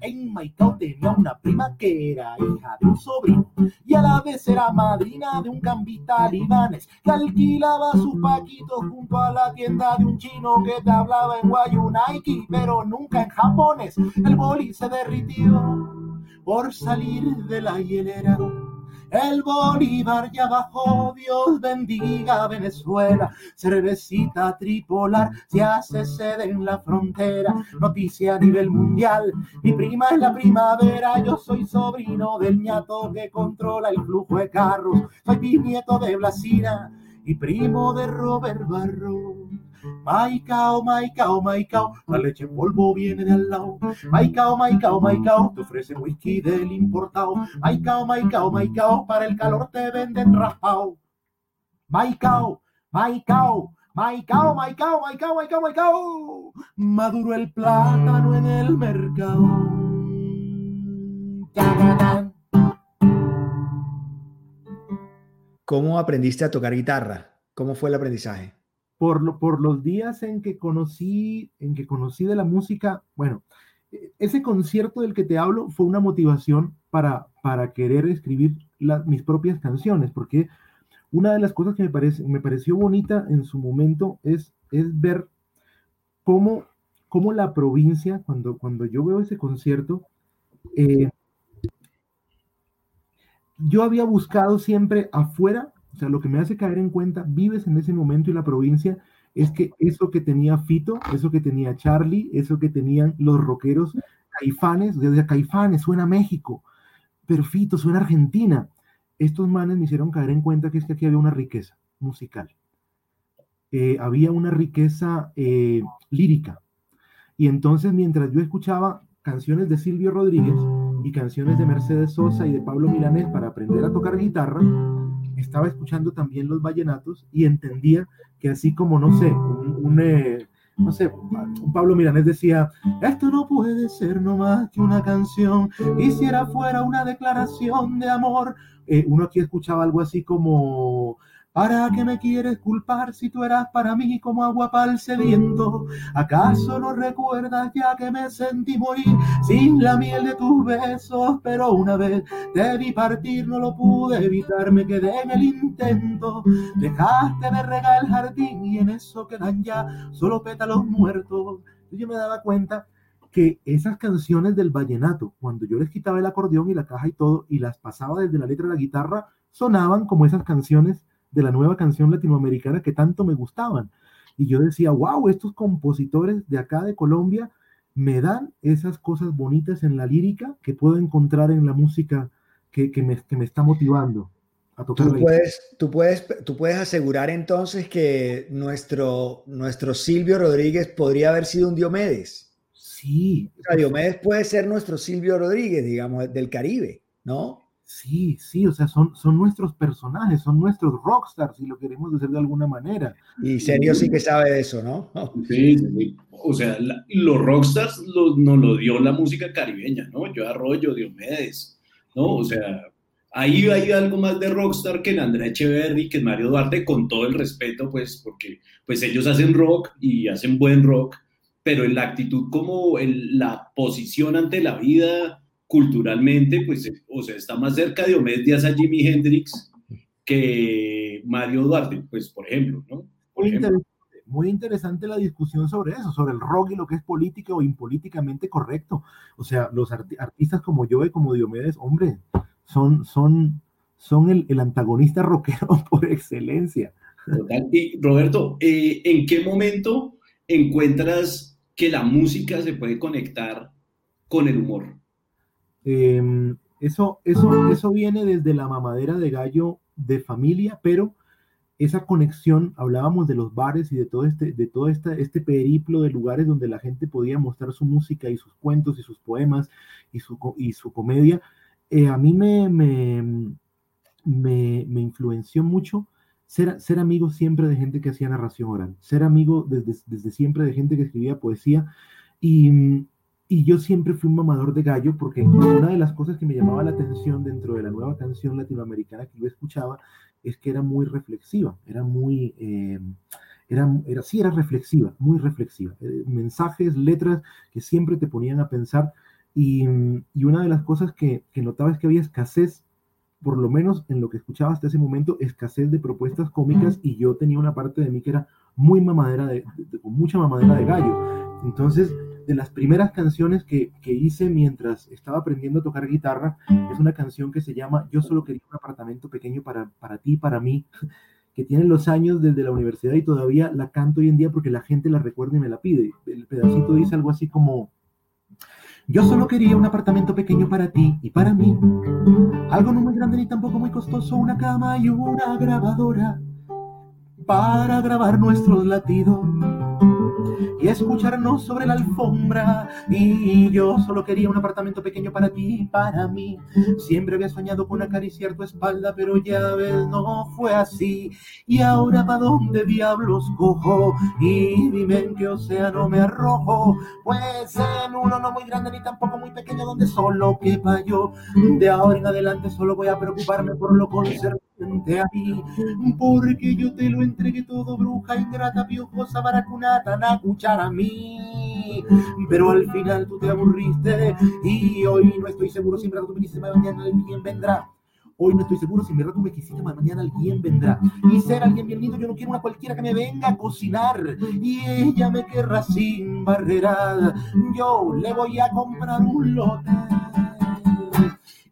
En Maicao tenía una prima que era hija de un sobrino y a la vez era madrina de un cambista libanes que alquilaba sus paquitos junto a la tienda de un chino que te hablaba en Guayunaiki pero nunca en japonés. El boli se derritió por salir de la hielera el Bolívar ya bajó, Dios bendiga Venezuela. Cervecita tripolar se hace sede en la frontera. Noticia a nivel mundial. Mi prima es la primavera. Yo soy sobrino del ñato que controla el flujo de carros. Soy bisnieto de Blasina y primo de Robert Barro. Maicao, Maicao, Maicao, la leche en polvo viene de al lado. Maicao, Maicao, Maicao, te ofrece whisky del importado. Maicao, Maicao, Maicao, para el calor te venden raspao. Maicao, Maicao, Maicao, Maicao, Maicao, Maicao, Maicao. Maduro el plátano en el mercado. ¿Cómo aprendiste a tocar guitarra? ¿Cómo fue el aprendizaje? Por, los días en que conocí, en que conocí de la música, bueno, ese concierto del que te hablo fue una motivación para, querer escribir mis propias canciones, porque una de las cosas que me, pareció bonita en su momento es, es ver cómo, cómo la provincia, cuando, cuando yo veo ese concierto, eh, yo había buscado siempre afuera o sea, lo que me hace caer en cuenta, vives en ese momento y la provincia, es que eso que tenía Fito, eso que tenía Charlie, eso que tenían los rockeros caifanes, o sea, caifanes, suena México, pero Fito suena Argentina. Estos manes me hicieron caer en cuenta que es que aquí había una riqueza musical. Eh, había una riqueza eh, lírica. Y entonces, mientras yo escuchaba canciones de Silvio Rodríguez y canciones de Mercedes Sosa y de Pablo Milanés para aprender a tocar guitarra, estaba escuchando también los vallenatos y entendía que así como, no sé, un, eh, no sé, un Pablo Milanés decía, esto no puede ser no más que una canción, quisiera fuera una declaración de amor. Eh, uno aquí escuchaba algo así como, ¿Para qué me quieres culpar si tú eras para mí como agua para el sediento? ¿Acaso no recuerdas ya que me sentí morir sin la miel de tus besos? Pero una vez te vi partir, no lo pude evitar, me quedé en el intento. Dejaste de regar el jardín y en eso quedan ya solo pétalos muertos. Yo me daba cuenta que esas canciones del vallenato, cuando yo les quitaba el acordeón y la caja y todo y las pasaba desde la letra de la guitarra, sonaban como esas canciones de la nueva canción latinoamericana que tanto me gustaban. Y yo decía, wow, estos compositores de acá de Colombia me dan esas cosas bonitas en la lírica que puedo encontrar en la música que, que, me, que me, está motivando a tocar. Tú puedes, tú, puedes, tú puedes asegurar entonces que nuestro, nuestro Silvio Rodríguez podría haber sido un Diomedes. Sí. O sea, Diomedes puede ser nuestro Silvio Rodríguez, digamos, del Caribe, ¿no? Sí, sí, o sea, son, son nuestros personajes, son nuestros rockstars, si lo queremos decir de alguna manera. Y Serio sí que sabe de eso, ¿no? Sí, sí. o sea, los rockstars nos lo dio la música caribeña, ¿no? Yo Arroyo, Diomedes, ¿no? O sea, ahí hay algo más de rockstar que en Andrea Echeverry, que en Mario Duarte, con todo el respeto, pues, porque pues ellos hacen rock y hacen buen rock, pero en la actitud como en la posición ante la vida culturalmente, pues, o sea, está más cerca de Omed Díaz a Jimi Hendrix que Mario Duarte, pues, por ejemplo, ¿no? muy, Interesante, muy, Interesante, la discusión sobre eso, sobre el rock y lo que es político o impolíticamente correcto. O sea, los artistas como yo y como Diomedes, hombre, son, son, son el, el antagonista rockero por excelencia. Y Roberto, eh, ¿en qué momento encuentras que la música se puede conectar con el humor? Em, eso, eso, eso viene desde la mamadera de gallo de familia, pero esa conexión, hablábamos de los bares y de todo este, de todo este, este periplo de lugares donde la gente podía mostrar su música y sus cuentos y sus poemas y su, y su comedia. Eh, a mí me, me, me, influenció mucho ser, ser amigo siempre de gente que hacía narración oral, ser amigo desde, desde siempre de gente que escribía poesía y y yo siempre fui un mamador de gallo porque una de las cosas que me llamaba la atención dentro de la nueva canción latinoamericana que yo escuchaba es que era muy reflexiva, era muy, eh, era, era, sí era reflexiva, muy reflexiva. Eh, mensajes, letras que siempre te ponían a pensar. Y, y una de las cosas que, que, notaba es que había escasez, por lo menos en lo que escuchaba hasta ese momento, escasez de propuestas cómicas y yo tenía una parte de mí que era muy mamadera, de, de, con mucha mamadera de gallo. Entonces, de las primeras canciones que, que, hice mientras estaba aprendiendo a tocar guitarra es una canción que se llama Yo solo quería un apartamento pequeño para, para ti, para mí, que tiene los años desde la universidad y todavía la canto hoy en día porque la gente la recuerda y me la pide. El pedacito dice algo así como, yo solo quería un apartamento pequeño para ti y para mí, algo no muy grande ni tampoco muy costoso, una cama y una grabadora para grabar nuestros latidos y escucharnos sobre la alfombra. Y yo solo quería un apartamento pequeño para ti y para mí. Siempre había soñado con acariciar tu espalda, pero ya ves, no fue así. Y ahora, ¿pa' dónde diablos cojo? Y dime en qué océano me arrojo. Pues en uno no muy grande ni tampoco muy pequeño, donde solo quepa yo. De ahora en adelante solo voy a preocuparme por lo concerniente a mí. Porque yo te lo entregué todo, bruja ingrata, piojosa, baracunata, nacuchara a mí. Pero al final tú te aburriste y hoy no estoy seguro si en verdad tú me quisiste, mañana alguien vendrá. Hoy no estoy seguro si en verdad tú me quisiste, mañana alguien vendrá. Y ser alguien bien lindo, yo no quiero una cualquiera que me venga a cocinar. Y ella me querrá sin barreras. Yo le voy a comprar un lote.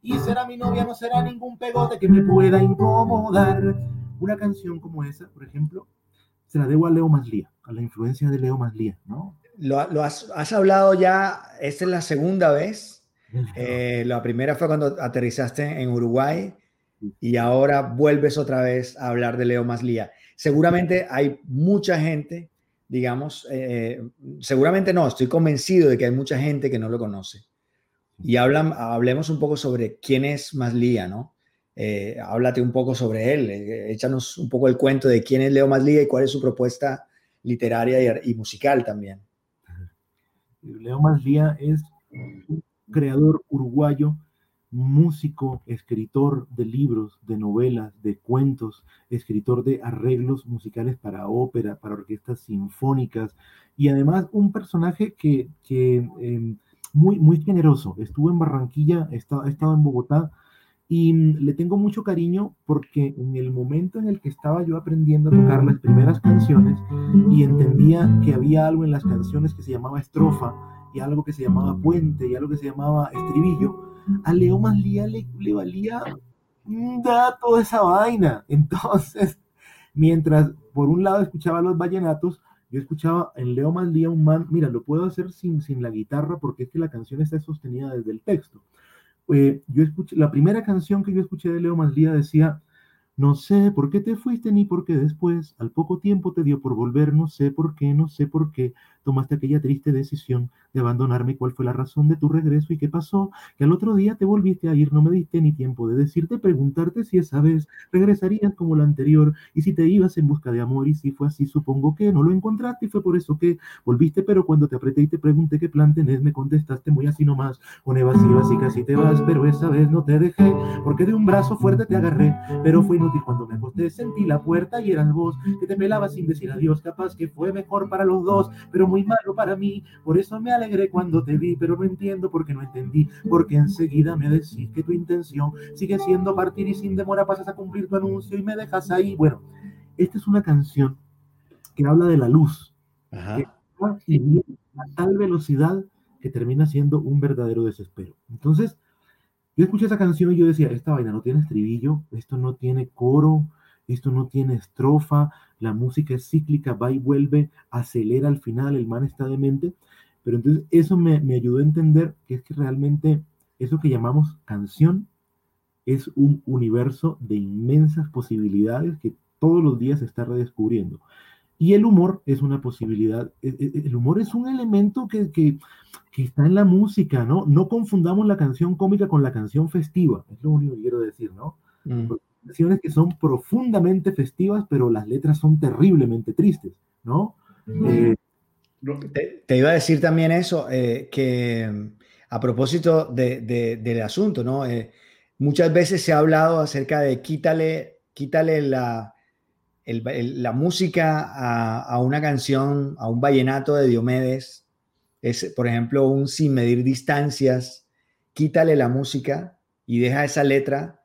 Y será mi novia, no será ningún pegote que me pueda incomodar. Una canción como esa, por ejemplo, se la debo a Leo Maslía, a la influencia de Leo Maslía, ¿no? Lo, lo has, has, hablado ya, esta es la segunda vez. Eh, la primera fue cuando aterrizaste en Uruguay y ahora vuelves otra vez a hablar de Leo Maslía. Seguramente hay mucha gente, digamos, eh, seguramente no, estoy convencido de que hay mucha gente que no lo conoce. Y hablan, hablemos un poco sobre quién es Maslía, ¿no? Eh, háblate un poco sobre él, eh, échanos un poco el cuento de quién es Leo Maslía y cuál es su propuesta literaria y, musical también. Leo Maslía es un creador uruguayo, músico, escritor de libros, de novelas, de cuentos, escritor de arreglos musicales para ópera, para orquestas sinfónicas y además un personaje que, que eh, muy, muy generoso. Estuvo en Barranquilla, ha estado en Bogotá y le tengo mucho cariño porque en el momento en el que estaba yo aprendiendo a tocar las primeras canciones y entendía que había algo en las canciones que se llamaba estrofa y algo que se llamaba puente y algo que se llamaba estribillo, a Leo Maslía le, le valía da toda esa vaina. Entonces, mientras por un lado escuchaba los vallenatos, yo escuchaba en Leo Maslía un man, mira, lo puedo hacer sin, sin la guitarra porque es que la canción está sostenida desde el texto. Eh, yo escuché, la primera canción que yo escuché de Leo Maslía decía, no sé por qué te fuiste ni por qué después, al poco tiempo te dio por volver, no sé por qué, no sé por qué, tomaste aquella triste decisión de abandonarme, cuál fue la razón de tu regreso y qué pasó, que al otro día te volviste a ir, no me diste ni tiempo de decirte, preguntarte si esa vez regresarías como la anterior y si te ibas en busca de amor y si fue así, supongo que no lo encontraste y fue por eso que volviste, pero cuando te apreté y te pregunté qué plan tenés, me contestaste muy así nomás, con evasivas y casi te vas, pero esa vez no te dejé, porque de un brazo fuerte te agarré, pero fue inútil cuando me acosté, sentí la puerta y eras vos, que te pelabas sin decir adiós, capaz que fue mejor para los dos, pero muy malo para mí, por eso me alegré cuando te vi, pero no entiendo por qué no entendí, porque enseguida me decís que tu intención sigue siendo partir y sin demora pasas a cumplir tu anuncio y me dejas ahí. Bueno, esta es una canción que habla de la luz, Ajá. que a tal velocidad que termina siendo un verdadero desespero. Entonces, yo escuché esa canción y yo decía, esta vaina no tiene estribillo, esto no tiene coro, esto no tiene estrofa, la música es cíclica, va y vuelve, acelera al final, el man está demente. Pero entonces eso me, me ayudó a entender que es que realmente eso que llamamos canción es un universo de inmensas posibilidades que todos los días se está redescubriendo. Y el humor es una posibilidad, e, e, el humor es un elemento que, que, que, está en la música, ¿no? No confundamos la canción cómica con la canción festiva, es lo único que quiero decir, ¿no? Mm canciones que son profundamente festivas, pero las letras son terriblemente tristes, ¿no? Eh, te, te, iba a decir también eso, eh, que a propósito de, de, del asunto, ¿no? Eh, muchas veces se ha hablado acerca de quítale quítale la, la música a, a, una canción, a un vallenato de Diomedes, es, por ejemplo, un sin medir distancias, quítale la música y deja esa letra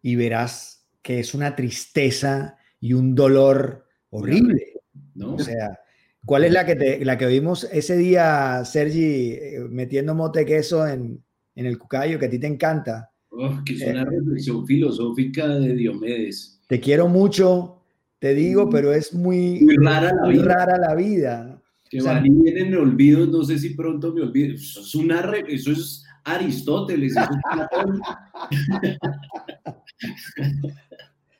y verás que es una tristeza y un dolor horrible. ¿no? O sea, ¿cuál es la que, te, la que vimos ese día, Sergi, eh, metiendo mote queso en, en el cucayo, que a ti te encanta? Oh, que es una eh, reflexión filosófica de Diomedes. Te quiero mucho, te digo, pero es muy, muy rara, la vida. rara la vida. Que o sea, van y vienen olvidos, no sé si pronto me olvido. Eso es, una re, eso es Aristóteles.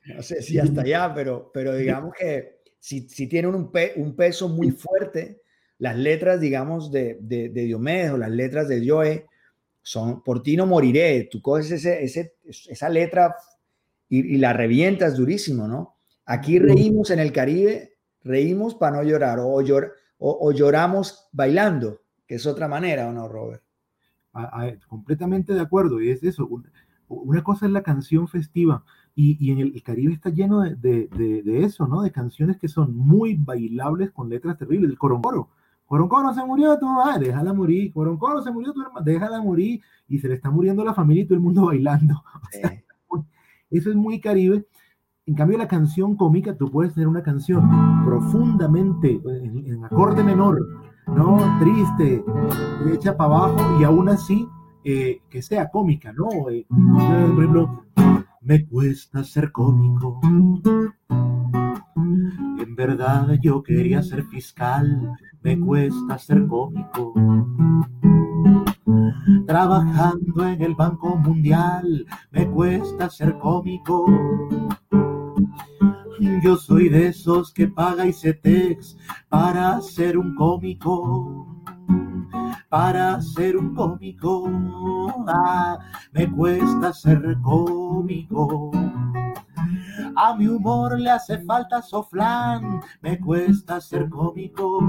No sé si hasta allá, pero, pero digamos que si, si tienen un, pe, un, peso muy fuerte, las letras, digamos, de, de, de, Diomedes o las letras de Joe son, por ti no moriré, tú coges ese, ese, esa letra y, y, la revientas durísimo, ¿no? Aquí reímos en el Caribe, reímos para no llorar o, llor, o, o lloramos bailando, que es otra manera, ¿o no, Robert? A, a, completamente de acuerdo, y es eso, una, una cosa es la canción festiva, y, y, en el, el, Caribe está lleno de, de, de, de, eso, ¿no? De canciones que son muy bailables con letras terribles. El coroncoro. Coroncoro se murió tu madre, déjala morir. Coroncoro se murió tu hermano, déjala morir. Y se le está muriendo la familia y todo el mundo bailando. O sea, eso es muy Caribe. En cambio, la canción cómica, tú puedes tener una canción profundamente en, en acorde menor, ¿no? Triste, hecha para abajo y aún así eh, que sea cómica, ¿no? Eh, me cuesta ser cómico. En verdad yo quería ser fiscal, me cuesta ser cómico. Trabajando en el Banco Mundial, me cuesta ser cómico. Yo soy de esos que paga ICETEX para ser un cómico para ser un cómico. Ah, me cuesta ser cómico. A mi humor le hace falta soflán, me cuesta ser cómico.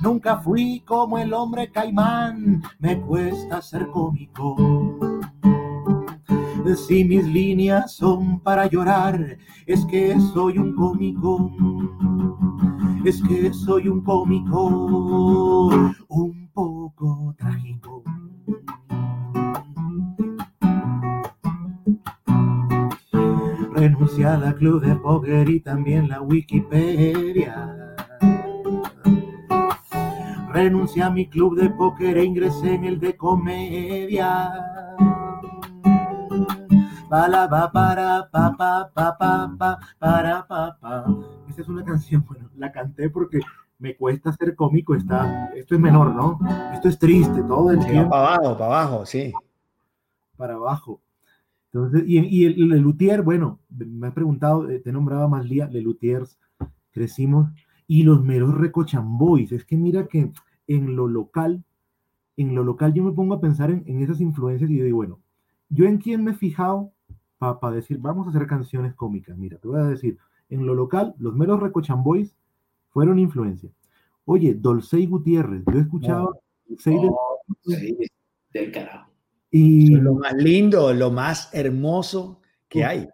Nunca fui como el hombre caimán, me cuesta ser cómico. Si mis líneas son para llorar, es que soy un cómico es que soy un cómico un poco trágico. Renuncié a la club de póker y también la Wikipedia. Renuncié a mi club de póker e ingresé en el de comedia. Para pa para pa pa pa pa para pa pa. Esa es una canción, bueno, la canté porque me cuesta ser cómico, está, esto es menor, ¿no? Esto es triste, todo el tiempo. Para abajo, para abajo, sí. Para abajo. Entonces, y, y el, el Luthier, bueno, me has preguntado, te nombraba más Lía, Le Luthiers, crecimos, y los meros recochamboys, es que mira que en lo local, en lo local yo me pongo a pensar en, en esas influencias y yo digo, bueno, yo en quién me he fijado para pa decir, vamos a hacer canciones cómicas, mira, te voy a decir, en lo local, los meros recochamboys fueron influencia. Oye, Dolcey Gutiérrez, yo he escuchado no, no, del, del carajo. Y lo más lindo, lo más hermoso que hay.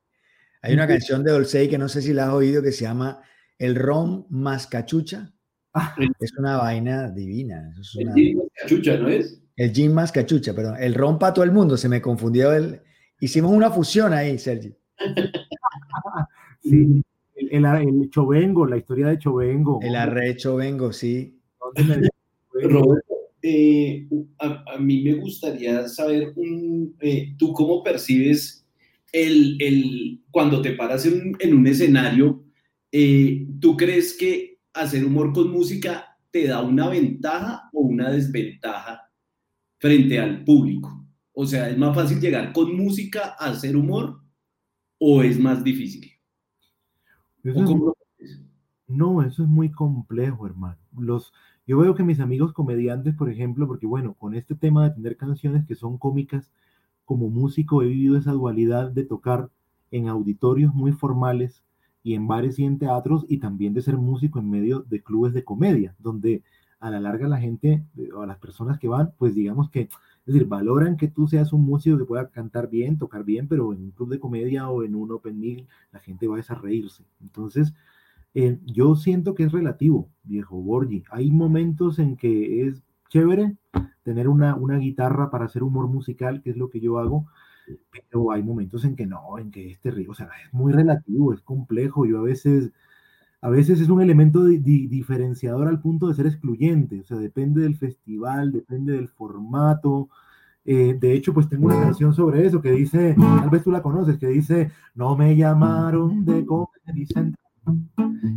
Hay una canción de Dolcey que no sé si la has oído que se llama El ron más cachucha. Ah. Es una vaina divina. Es una... El gin más cachucha, ¿no es? El gin más cachucha, perdón. El ron para todo el mundo, se me confundió. El... Hicimos una fusión ahí, Sergi. sí el, el, Chovengo, la historia de Chovengo. El arre Chovengo, sí. Roberto, eh, a, a, mí me gustaría saber, un, eh, tú cómo percibes el, el, cuando te paras en, en un escenario, eh, ¿tú crees que hacer humor con música te da una ventaja o una desventaja frente al público? O sea, ¿es más fácil llegar con música a hacer humor o es más difícil? Eso es, no, eso es muy complejo, hermano. Los, yo veo que mis amigos comediantes, por ejemplo, porque bueno, con este tema de tener canciones que son cómicas, como músico he vivido esa dualidad de tocar en auditorios muy formales y en bares y en teatros y también de ser músico en medio de clubes de comedia, donde a la larga la gente o a las personas que van, pues digamos que Es decir, valoran que tú seas un músico que pueda cantar bien, tocar bien, pero en un club de comedia o en un open mic la gente va a reírse. Entonces, eh, yo siento que es relativo, viejo Borgi. Hay momentos en que es chévere tener una, una guitarra para hacer humor musical, que es lo que yo hago, pero hay momentos en que no, en que es terrible, o sea, es muy relativo, es complejo. Yo a veces, a veces es un elemento diferenciador al punto de ser excluyente, o sea, depende del festival, depende del formato. Eh, de hecho, pues tengo una canción sobre eso que dice, tal vez tú la conoces, que dice, no me llamaron de dicen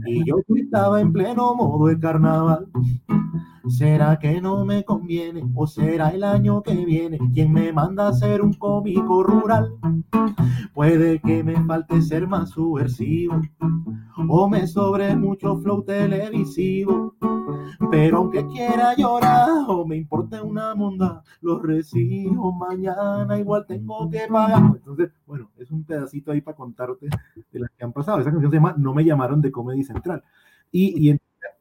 y yo estaba en pleno modo de carnaval. ¿Será que no me conviene? ¿O será el año que viene quien me manda a ser un cómico rural? Puede que me falte ser más subversivo o me sobre mucho flow televisivo. Pero aunque quiera llorar o me importe una monda, los recibo mañana, igual tengo que pagar. Entonces, bueno, es un pedacito ahí para contarte de las que han pasado. Esa canción se llama No me llamaron de Comedy Central. Y, y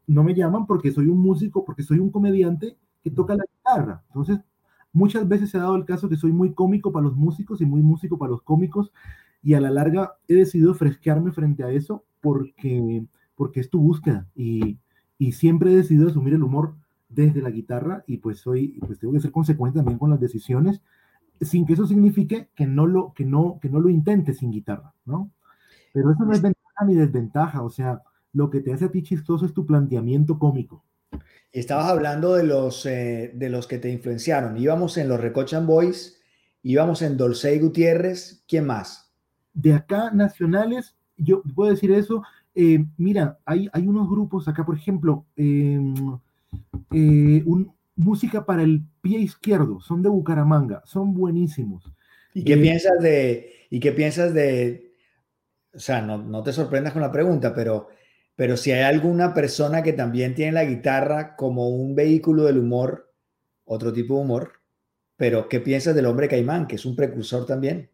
no me llaman porque soy un músico, porque soy un comediante que toca la guitarra. Entonces, muchas veces se ha dado el caso que soy muy cómico para los músicos y muy músico para los cómicos. Y a la larga he decidido fresquearme frente a eso porque, porque es tu búsqueda. Y, y siempre he decidido asumir el humor desde la guitarra y pues soy pues tengo que ser consecuente también con las decisiones sin que eso signifique que no lo que no que no lo intente sin guitarra no pero eso no es ventaja ni desventaja o sea lo que te hace a ti chistoso es tu planteamiento cómico. Y estabas hablando de los eh, de los que te influenciaron. Íbamos en los Recochan Boys íbamos en Dolce Gutiérrez quién más de acá nacionales yo puedo decir eso eh, mira, hay, hay unos grupos acá, por ejemplo, em, eh, un, música para el pie izquierdo, son de Bucaramanga, son buenísimos. ¿Y qué eh, piensas de, y qué piensas de, o sea, no, no, te sorprendas con la pregunta, pero, pero si hay alguna persona que también tiene la guitarra como un vehículo del humor, otro tipo de humor, pero ¿qué piensas del hombre caimán, que es un precursor también?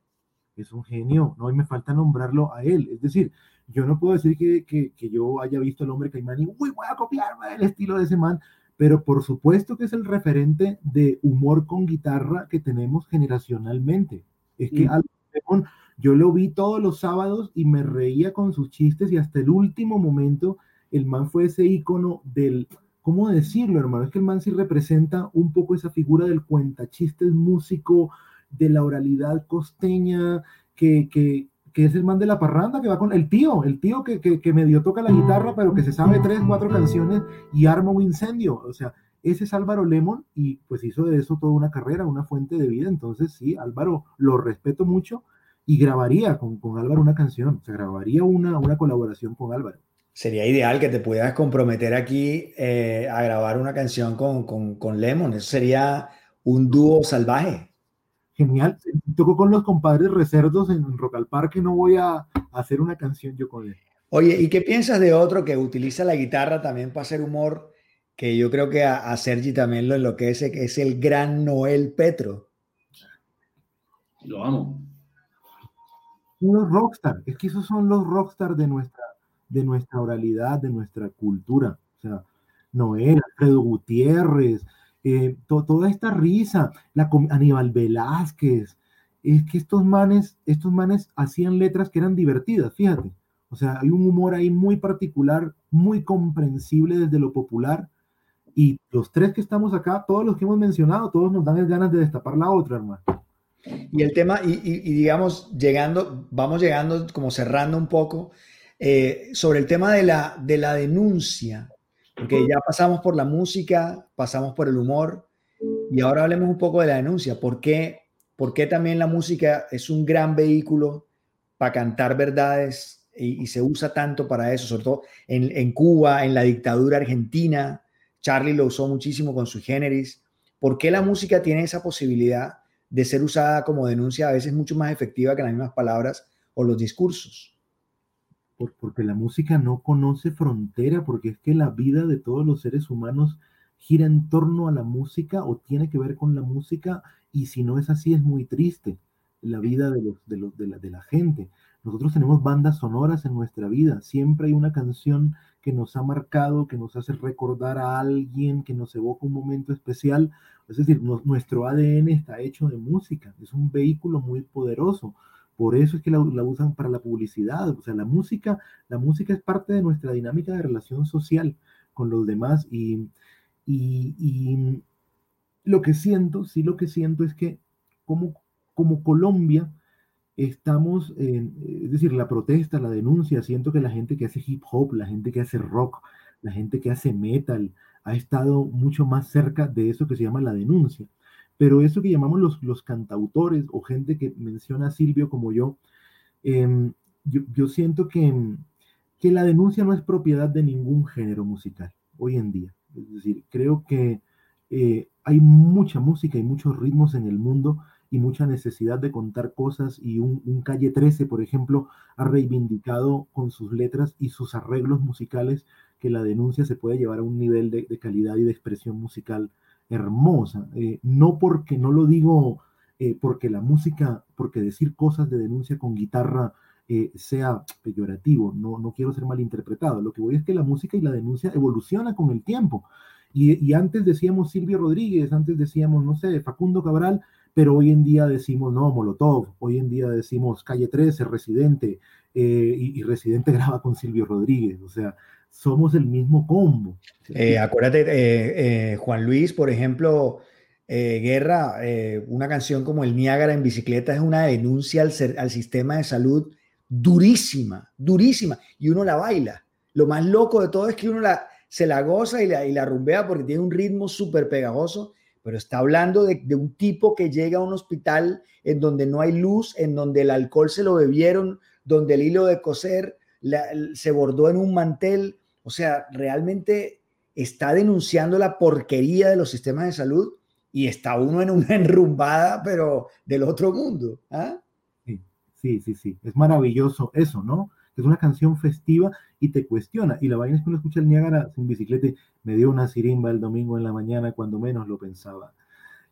Es un genio, no, y me falta nombrarlo a él, es decir, yo no puedo decir que, que, yo haya visto al hombre caimán y, uy, voy a copiarme el estilo de ese man, pero por supuesto que es el referente de humor con guitarra que tenemos generacionalmente. Es que yo lo vi todos los sábados y me reía con sus chistes y hasta el último momento el man fue ese icono del, ¿cómo decirlo, hermano? Es que el man sí representa un poco esa figura del cuentachistes músico, de la oralidad costeña, que, que, que es el man de la parranda, que va con el tío, el tío que, que, medio toca la guitarra, pero que se sabe tres, cuatro canciones y arma un incendio. O sea, ese es Álvaro Lemon y pues hizo de eso toda una carrera, una fuente de vida. Entonces, sí, Álvaro lo respeto mucho y grabaría con, con Álvaro una canción, o sea, grabaría una, una colaboración con Álvaro. Sería ideal que te pudieras comprometer aquí eh, a grabar una canción con, con, con Lemon. Eso sería un dúo salvaje genial. Toco con los compadres recerdos en Rock al Parque, no voy a hacer una canción yo con él. Oye, ¿y qué piensas de otro que utiliza la guitarra también para hacer humor? Que yo creo que a, Sergi también lo enloquece, que es el gran Noel Petro. Lo amo. Los rockstar, es que esos son los rockstar de nuestra, de nuestra oralidad, de nuestra cultura. O sea, Noel, Alfredo Gutiérrez, eh, toda esta risa, la, Aníbal Velázquez, es que estos manes, estos manes hacían letras que eran divertidas, fíjate. O sea, hay un humor ahí muy particular, muy comprensible desde lo popular. Y los tres que estamos acá, todos los que hemos mencionado, todos nos dan ganas de destapar la otra, hermano. Y el tema, y, digamos, llegando, vamos llegando como cerrando un poco, eh, sobre el tema de la, de la denuncia. Porque ya pasamos por la música, pasamos por el humor y ahora hablemos un poco de la denuncia. ¿Por qué, por qué también la música es un gran vehículo para cantar verdades y, se usa tanto para eso? Sobre todo en, Cuba, en la dictadura argentina, Charlie lo usó muchísimo con su generis. ¿Por qué la música tiene esa posibilidad de ser usada como denuncia a veces mucho más efectiva que las mismas palabras o los discursos? Porque la música no conoce frontera, porque es que la vida de todos los seres humanos gira en torno a la música o tiene que ver con la música, y si no es así es muy triste la vida de, los, de, los, de, la, de la gente. Nosotros tenemos bandas sonoras en nuestra vida, siempre hay una canción que nos ha marcado, que nos hace recordar a alguien, que nos evoca un momento especial. Es decir, nuestro ADN está hecho de música, es un vehículo muy poderoso. Por eso es que la, usan para la publicidad. O sea, la música, la música es parte de nuestra dinámica de relación social con los demás. Y, y, lo que siento, sí lo que siento es que como, como Colombia, estamos, en, es decir, la protesta, la denuncia, siento que la gente que hace hip hop, la gente que hace rock, la gente que hace metal, ha estado mucho más cerca de eso que se llama la denuncia. Pero eso que llamamos los, los cantautores o gente que menciona a Silvio como yo, em, yo, yo, siento que, que la denuncia no es propiedad de ningún género musical hoy en día. Es decir, creo que eh, hay mucha música y muchos ritmos en el mundo y mucha necesidad de contar cosas y un, Calle 13, por ejemplo, ha reivindicado con sus letras y sus arreglos musicales que la denuncia se puede llevar a un nivel de, calidad y de expresión musical hermosa. Eh, no porque, no lo digo eh, porque la música, porque decir cosas de denuncia con guitarra eh, sea peyorativo, no, no quiero ser malinterpretado. Lo que voy es que la música y la denuncia evoluciona con el tiempo. Y, y antes decíamos Silvio Rodríguez, antes decíamos, no sé, Facundo Cabral, pero hoy en día decimos, no, Molotov, hoy en día decimos Calle 13, Residente, eh, y, Residente graba con Silvio Rodríguez, o sea, somos el mismo combo. Eh, acuérdate, eh, Juan Luis, por ejemplo, Guerra, una canción como El Niágara en bicicleta es una denuncia al, al sistema de salud durísima, durísima, y uno la baila. Lo más loco de todo es que uno la, se la goza y la, y la rumbea porque tiene un ritmo súper pegajoso pero está hablando de, un tipo que llega a un hospital en donde no hay luz, en donde el alcohol se lo bebieron, donde el hilo de coser se bordó en un mantel. O sea, realmente está denunciando la porquería de los sistemas de salud y está uno en una enrumbada, pero del otro mundo. ¿ah? Sí, sí, sí, Es maravilloso eso, ¿no? Es una canción festiva y te cuestiona. Y la vaina es que uno escucha el Niágara sin bicicleta me dio una sirimba el domingo en la mañana cuando menos lo pensaba.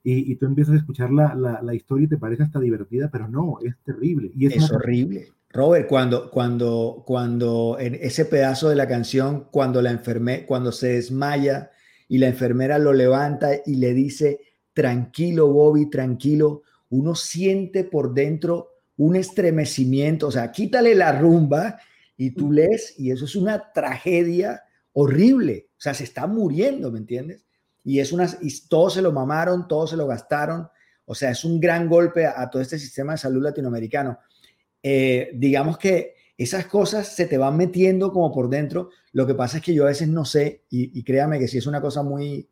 Y, tú empiezas a escuchar la, la, historia y te parece hasta divertida, pero no, es terrible. Y es, horrible. Robert, cuando, cuando, cuando en ese pedazo de la canción, cuando la enferme, cuando se desmaya y la enfermera lo levanta y le dice, tranquilo, Bobby, tranquilo, uno siente por dentro un estremecimiento, o sea, quítale la rumba y tú lees y eso es una tragedia horrible. O sea, se está muriendo, ¿me entiendes? Y es una, y todos se lo mamaron, todos se lo gastaron. O sea, es un gran golpe a, todo este sistema de salud latinoamericano. Eh, digamos que esas cosas se te van metiendo como por dentro. Lo que pasa es que yo a veces no sé, y, y créame que si es una cosa muy,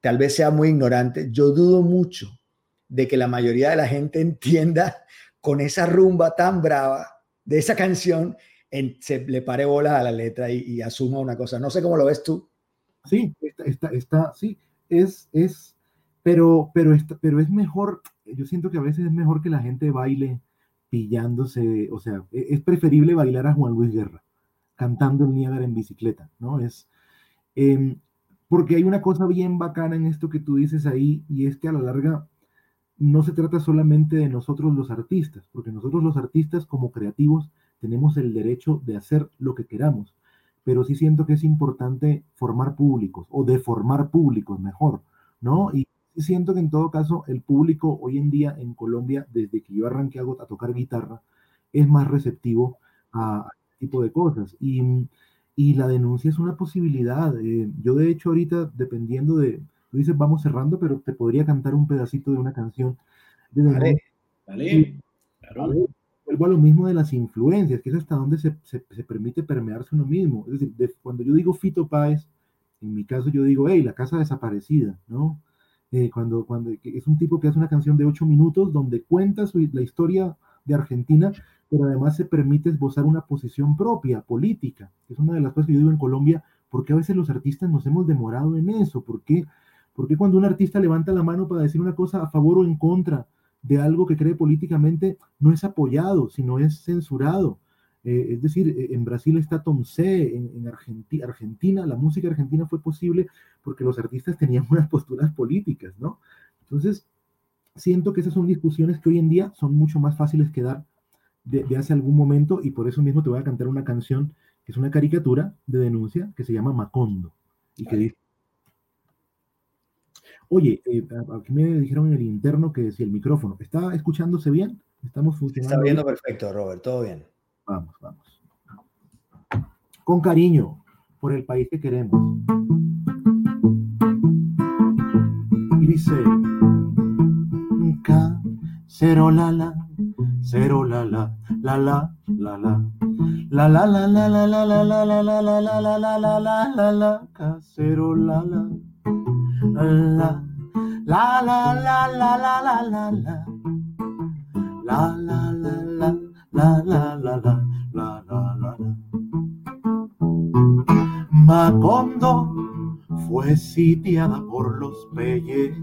tal vez sea muy ignorante, yo dudo mucho de que la mayoría de la gente entienda con esa rumba tan brava de esa canción se le pare bola a la letra y, asuma una cosa. No sé cómo lo ves tú. Sí, está, está, sí, es, es, pero, pero, pero es mejor, yo siento que a veces es mejor que la gente baile pillándose, o sea, e, es preferible bailar a Juan Luis Guerra cantando el Niágara en bicicleta, ¿no? Es, em, porque hay una cosa bien bacana en esto que tú dices ahí, y es que a la larga no se trata solamente de nosotros los artistas, porque nosotros los artistas como creativos tenemos el derecho de hacer lo que queramos, pero sí siento que es importante formar públicos o deformar públicos mejor, ¿no? Siento que en todo caso el público hoy en día en Colombia, desde que yo arranqué a, tocar guitarra, es más receptivo a, este tipo de cosas. Y, y, la denuncia es una posibilidad. Eh, yo de hecho ahorita, dependiendo de, tú dices vamos cerrando, pero te podría cantar un pedacito de una canción. De dale, dale, claro vuelvo a lo mismo de las influencias, que es hasta donde se, se, permite permearse uno mismo. Es decir, cuando yo digo Fito Páez, en mi caso yo digo, hey, la casa desaparecida, ¿no? Eh, cuando, cuando es un tipo que hace una canción de ocho minutos donde cuenta su, la historia de Argentina, pero además se permite esbozar una posición propia, política, es una de las cosas que yo digo en Colombia, porque a veces los artistas nos hemos demorado en eso, ¿por qué? Porque cuando un artista levanta la mano para decir una cosa a favor o en contra de algo que cree políticamente no es apoyado, sino es censurado. Eh, es decir, eh, en Brasil está Tom C, en, Argentina, la música argentina fue posible porque los artistas tenían unas posturas políticas, ¿no? Entonces, siento que esas son discusiones que hoy en día son mucho más fáciles que dar de, hace algún momento y por eso mismo te voy a cantar una canción Es una caricatura de denuncia que se llama Macondo y que dice, oye, eh, aquí me dijeron en el interno que si el micrófono, ¿está escuchándose bien? ¿Estamos funcionando? Está viendo perfecto, Robert, todo bien. Vamos, vamos. Con cariño, por el país que queremos. Y dice, cero la la, cero la la, la la, la la. La la la la la la la la la la la la la la la la la la casero la la la la la la la la la la la la la la la la la la la la la. Macondo fue sitiada por los peyes.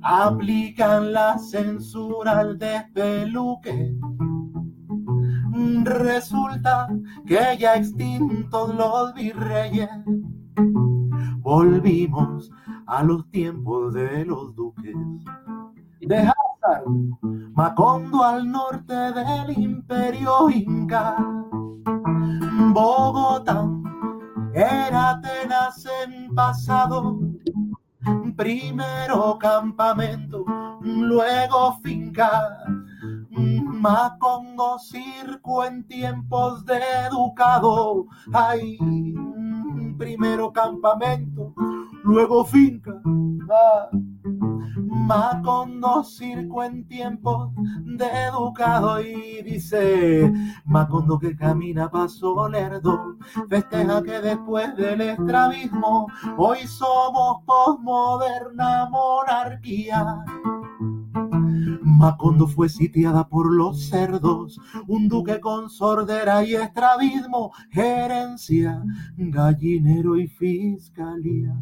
Aplican la censura al despeluque. Resulta que ya extintos los virreyes, volvimos a los tiempos de los duques. Deja Macondo al norte del imperio inca, Bogotá era Atenas en pasado, primero campamento, luego finca Macongo circo en tiempos de educado. Ay, primero campamento, luego finca. Ah, Macondo circo en tiempos de educado y dice Macondo que camina paso lerdo festeja que después del estrabismo hoy somos posmoderna monarquía Macondo fue sitiada por los cerdos, un duque con sordera y estrabismo, gerencia, gallinero y fiscalía.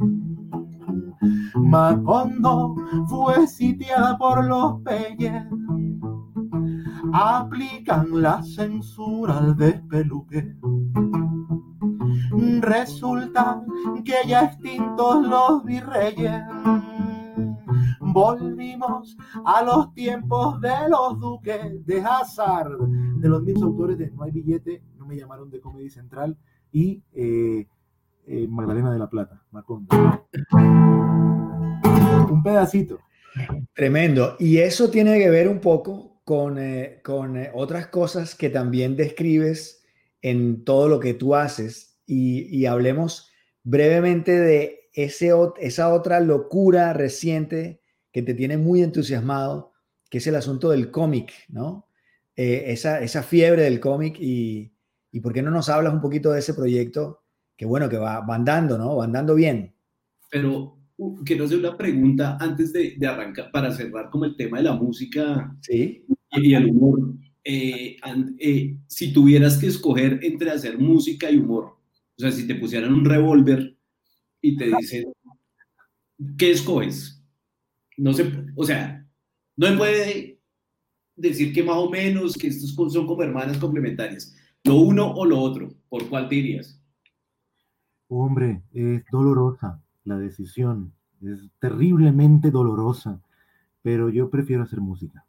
Macondo fue sitiada por los peyes, aplican la censura al despeluque. Resulta que ya extintos los virreyes volvimos a los tiempos de los duques de Hazard, de los mismos autores de No hay billete, no me llamaron de Comedy Central y eh, eh, Magdalena de la Plata, Macondo. Un pedacito. Tremendo. Y eso tiene que ver un poco con, eh, con otras cosas que también describes en todo lo que tú haces y, hablemos brevemente de ese, esa otra locura reciente que te tiene muy entusiasmado, que es el asunto del cómic, ¿no? Eh, esa, esa, fiebre del cómic y, y, por qué no nos hablas un poquito de ese proyecto que bueno, que va, va andando, ¿no? Va andando bien. Pero uh, quiero hacer una pregunta antes de, de, arrancar, para cerrar como el tema de la música ¿Sí? y el humor. Eh, eh, si tuvieras que escoger entre hacer música y humor, o sea, si te pusieran un revólver y te dicen, ¿qué escoges? no se, o sea, no se puede decir que más o menos que estos son como hermanas complementarias. Lo uno o lo otro, ¿por cuál te irías? Hombre, es dolorosa la decisión, es terriblemente dolorosa, pero yo prefiero hacer música.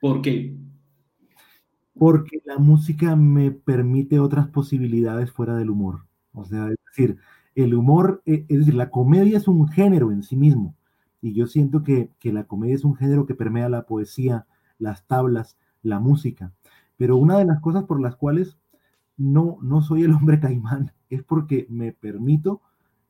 ¿Por qué? Porque la música me permite otras posibilidades fuera del humor. O sea, es decir, el humor, eh, es decir, la comedia es un género en sí mismo. Y yo siento que, la comedia es un género que permea la poesía, las tablas, la música. Pero una de las cosas por las cuales no, no soy el hombre caimán es porque me permito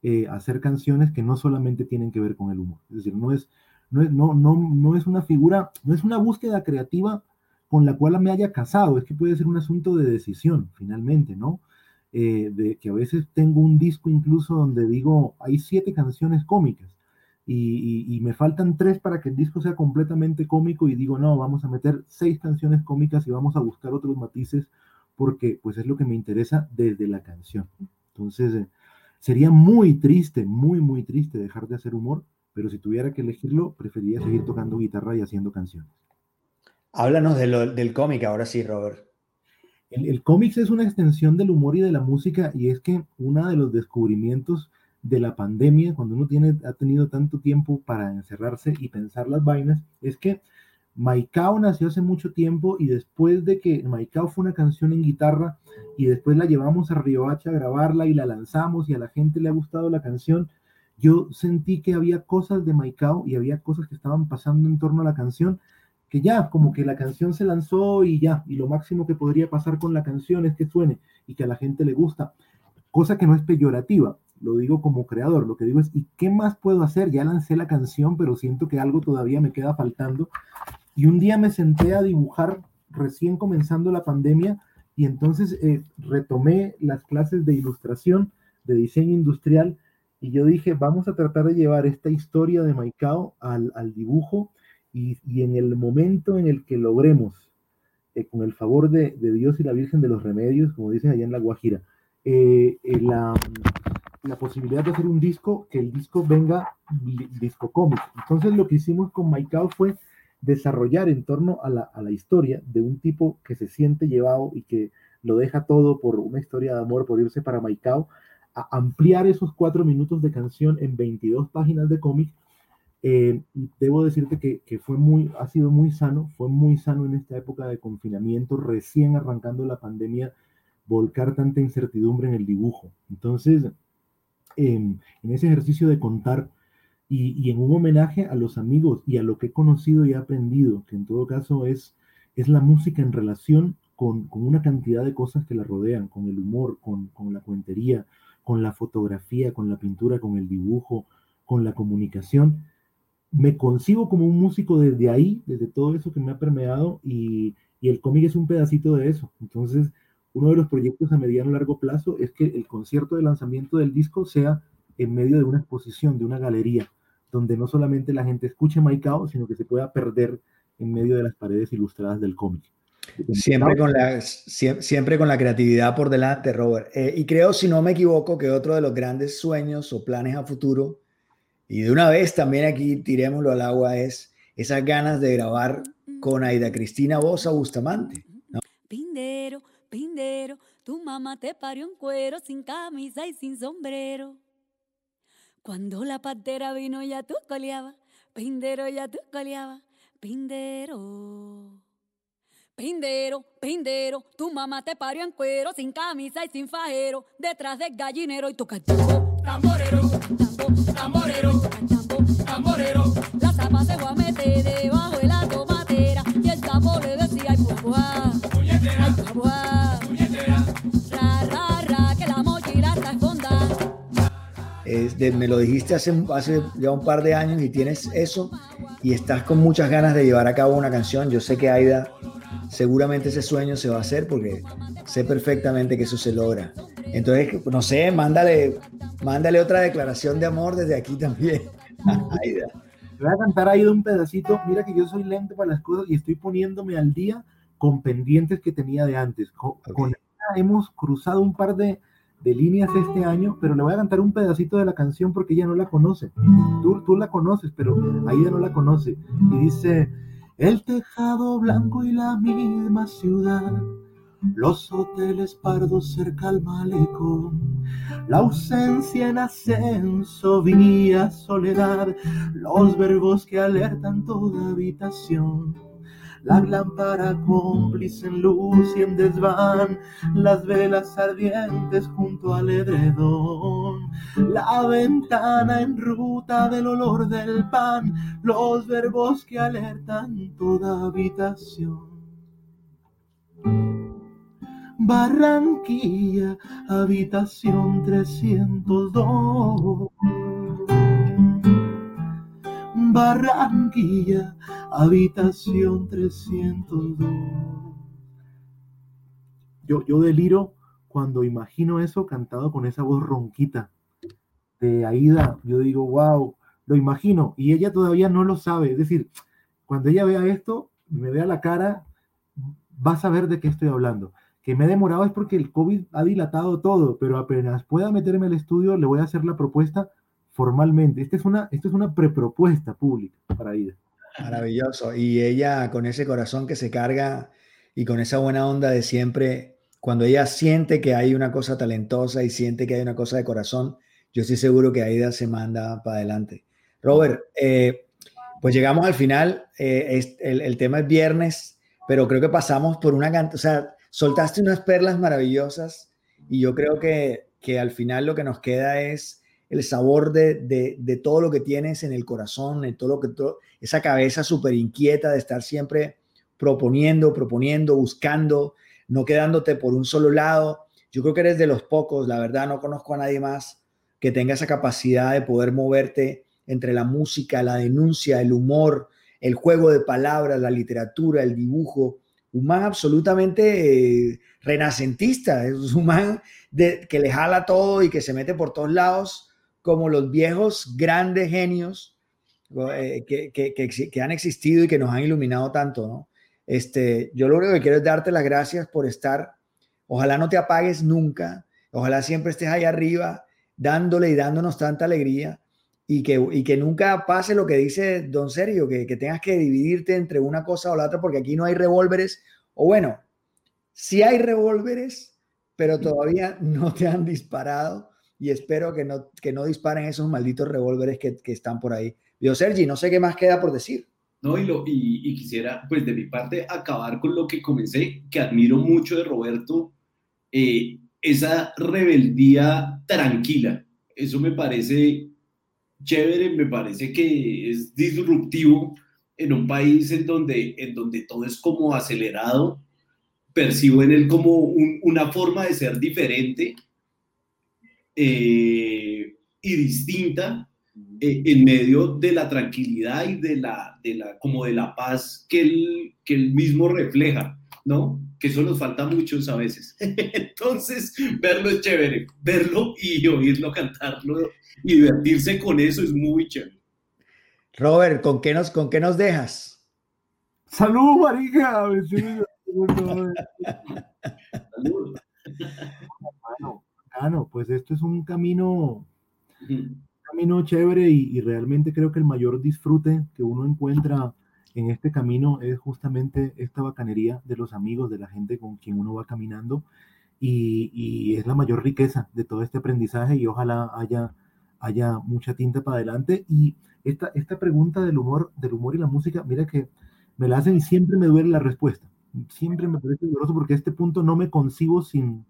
eh, hacer canciones que no solamente tienen que ver con el humor. Es decir, no es, no es, no, no, no es una figura, no es una búsqueda creativa con la cual me haya casado, es que puede ser un asunto de decisión, finalmente, ¿no? Eh, de que a veces tengo un disco incluso donde digo, hay siete canciones cómicas y, me faltan tres para que el disco sea completamente cómico y digo, no, vamos a meter seis canciones cómicas y vamos a buscar otros matices porque pues es lo que me interesa desde la canción. Entonces, eh, sería muy triste, muy, muy triste dejar de hacer humor, pero si tuviera que elegirlo, preferiría seguir tocando guitarra y haciendo canciones. Háblanos del cómic ahora sí, Robert. El, el cómics es una extensión del humor y de la música y es que uno de los descubrimientos de la pandemia, cuando uno tiene, ha tenido tanto tiempo para encerrarse y pensar las vainas, es que Maicao nació hace mucho tiempo y después de que Maicao fue una canción en guitarra y después la llevamos a Riohacha a grabarla y la lanzamos y a la gente le ha gustado la canción, yo sentí que había cosas de Maicao y había cosas que estaban pasando en torno a la canción que ya, como que la canción se lanzó y ya, y lo máximo que podría pasar con la canción es que suene y que a la gente le gusta, cosa que no es peyorativa, lo digo como creador, lo que digo es, ¿y qué más puedo hacer? Ya lancé la canción, pero siento que algo todavía me queda faltando. Y un día me senté a dibujar recién comenzando la pandemia y entonces eh, retomé las clases de ilustración, de diseño industrial, y yo dije, vamos a tratar de llevar esta historia de Maicao al, al dibujo y, en el momento en el que logremos, eh, con el favor de, Dios y la Virgen de los Remedios, como dicen allá en La Guajira, eh, eh la, posibilidad de hacer un disco, que el disco venga disco cómic. Entonces lo que hicimos con Maicao fue desarrollar en torno a la, a la historia de un tipo que se siente llevado y que lo deja todo por una historia de amor, por irse para Maicao, a ampliar esos cuatro minutos de canción en 22 páginas de cómic eh, debo decirte que, que, fue muy, ha sido muy sano, fue muy sano en esta época de confinamiento, recién arrancando la pandemia, volcar tanta incertidumbre en el dibujo. Entonces, eh, en ese ejercicio de contar y, y, en un homenaje a los amigos y a lo que he conocido y he aprendido, que en todo caso es, es la música en relación con, con una cantidad de cosas que la rodean, con el humor, con, con la cuentería, con la fotografía, con la pintura, con el dibujo, con la comunicación me concibo como un músico desde ahí, desde todo eso que me ha permeado y, y el cómic es un pedacito de eso. Entonces, uno de los proyectos a mediano y largo plazo es que el concierto de lanzamiento del disco sea en medio de una exposición, de una galería, donde no solamente la gente escuche Maicao, sino que se pueda perder en medio de las paredes ilustradas del cómic. Siempre con, la, siempre con la creatividad por delante, Robert. Eh, y creo, si no me equivoco, que otro de los grandes sueños o planes a futuro y de una vez también aquí tirémoslo al agua es esas ganas de grabar con Aida Cristina Bosa Bustamante. ¿no? Pindero, pindero, tu mamá te parió en cuero, sin camisa y sin sombrero. Cuando la patera vino ya tú coleaba, pindero ya tú coleaba, pindero. Pindero, pindero, tu mamá te parió en cuero, sin camisa y sin fajero, detrás del gallinero y tu cachorro, tamborero, tamborero, tamborero. La zapa se fue a meter debajo Es de, me lo dijiste hace, hace ya un par de años y tienes eso y estás con muchas ganas de llevar a cabo una canción. Yo sé que Aida seguramente ese sueño se va a hacer porque sé perfectamente que eso se logra. Entonces, no sé, mándale, mándale otra declaración de amor desde aquí también. Aida. Voy a cantar ahí un pedacito. Mira que yo soy lento para las cosas y estoy poniéndome al día con pendientes que tenía de antes. Con, okay. con hemos cruzado un par de, de, líneas este año, pero le voy a cantar un pedacito de la canción porque ella no la conoce. Tú, tú la conoces, pero Aida no la conoce. Y dice, el tejado blanco y la misma ciudad, los hoteles pardos cerca al malecón, la ausencia en ascenso, vía soledad, los verbos que alertan toda habitación. La lámpara cómplice en luz y en desván, las velas ardientes junto al edredón, la ventana en ruta del olor del pan, los verbos que alertan toda habitación. Barranquilla, habitación 302. Barranquilla, habitación 302. Yo, yo deliro cuando imagino eso cantado con esa voz ronquita de Aida. Yo digo, wow, lo imagino. Y ella todavía no lo sabe. Es decir, cuando ella vea esto, me vea la cara, va a saber de qué estoy hablando. Que me he demorado es porque el COVID ha dilatado todo, pero apenas pueda meterme al estudio, le voy a hacer la propuesta formalmente. Esta es una, esta es una prepropuesta pública para Aida. Maravilloso. Y ella con ese corazón que se carga y con esa buena onda de siempre, cuando ella siente que hay una cosa talentosa y siente que hay una cosa de corazón, yo estoy seguro que Aida se manda para adelante. Robert, eh, pues llegamos al final. Eh, el, tema es viernes, pero creo que pasamos por una cantidad, o sea, soltaste unas perlas maravillosas y yo creo que, que al final lo que nos queda es el sabor de, de, todo lo que tienes en el corazón, de todo lo que esa cabeza súper inquieta de estar siempre proponiendo, proponiendo, buscando, no quedándote por un solo lado. Yo creo que eres de los pocos, la verdad, no conozco a nadie más que tenga esa capacidad de poder moverte entre la música, la denuncia, el humor, el juego de palabras, la literatura, el dibujo. Un man absolutamente eh, renacentista, es un man de, que le jala todo y que se mete por todos lados como los viejos grandes genios eh, que, han existido y que nos han iluminado tanto, ¿no? Este, yo lo único que quiero es darte las gracias por estar. Ojalá no te apagues nunca. Ojalá siempre estés ahí arriba, dándole y dándonos tanta alegría. Y que, y que nunca pase lo que dice don Sergio, que, que tengas que dividirte entre una cosa o la otra, porque aquí no hay revólveres. O bueno, sí hay revólveres, pero todavía no te han disparado y espero que no, que no disparen esos malditos revólveres que, están por ahí. Yo, Sergi, no sé qué más queda por decir. No, y, y, quisiera, pues de mi parte, acabar con lo que comencé, que admiro mucho de Roberto, eh, esa rebeldía tranquila. Eso me parece chévere, me parece que es disruptivo en un país en donde, en donde todo es como acelerado. Percibo en él como una forma de ser diferente eh, y distinta eh, en medio de la tranquilidad y de la, de la, como de la paz que él, que él mismo refleja, ¿no? Que eso nos falta a muchos a veces. Entonces, verlo es chévere, verlo y oírlo cantarlo y divertirse con eso es muy chévere. Robert, ¿con qué nos, con qué nos dejas? Salud, marica. Salud no, pues esto es un camino, camino chévere y, realmente creo que el mayor disfrute que uno encuentra en este camino es justamente esta bacanería de los amigos, de la gente con quien uno va caminando y, es la mayor riqueza de todo este aprendizaje y ojalá haya, haya mucha tinta para adelante. Y esta, esta pregunta del humor, del humor y la música, mira que me la hacen y siempre me duele la respuesta. Siempre me parece doloroso porque a este punto no me concibo sin,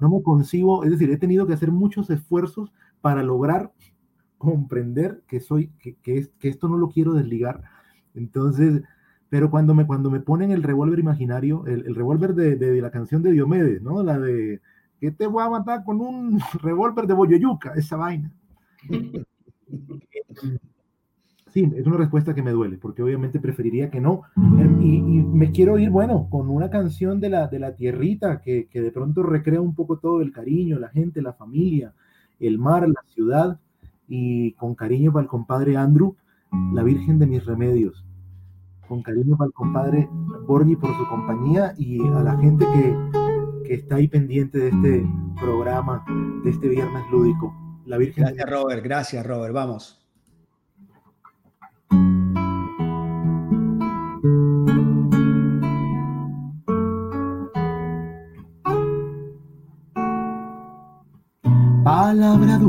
no me concibo, es decir, he tenido que hacer muchos esfuerzos para lograr comprender que soy, que, que, esto no lo quiero desligar. Entonces, pero cuando me, cuando me ponen el revólver imaginario, el, el revólver de, de, la canción de Diomedes, ¿no? La de que te voy a matar con un revólver de Boyoyuca, esa vaina. sí, es una respuesta que me duele, porque obviamente preferiría que no. Y, me quiero ir, bueno, con una canción de la, de la tierrita que, que, de pronto recrea un poco todo el cariño, la gente, la familia, el mar, la ciudad, y con cariño para el compadre Andrew, la Virgen de mis remedios. Con cariño para el compadre Borgi por su compañía y a la gente que, que está ahí pendiente de este programa, de este viernes lúdico. La Virgen gracias, Robert. Gracias, Robert. Vamos.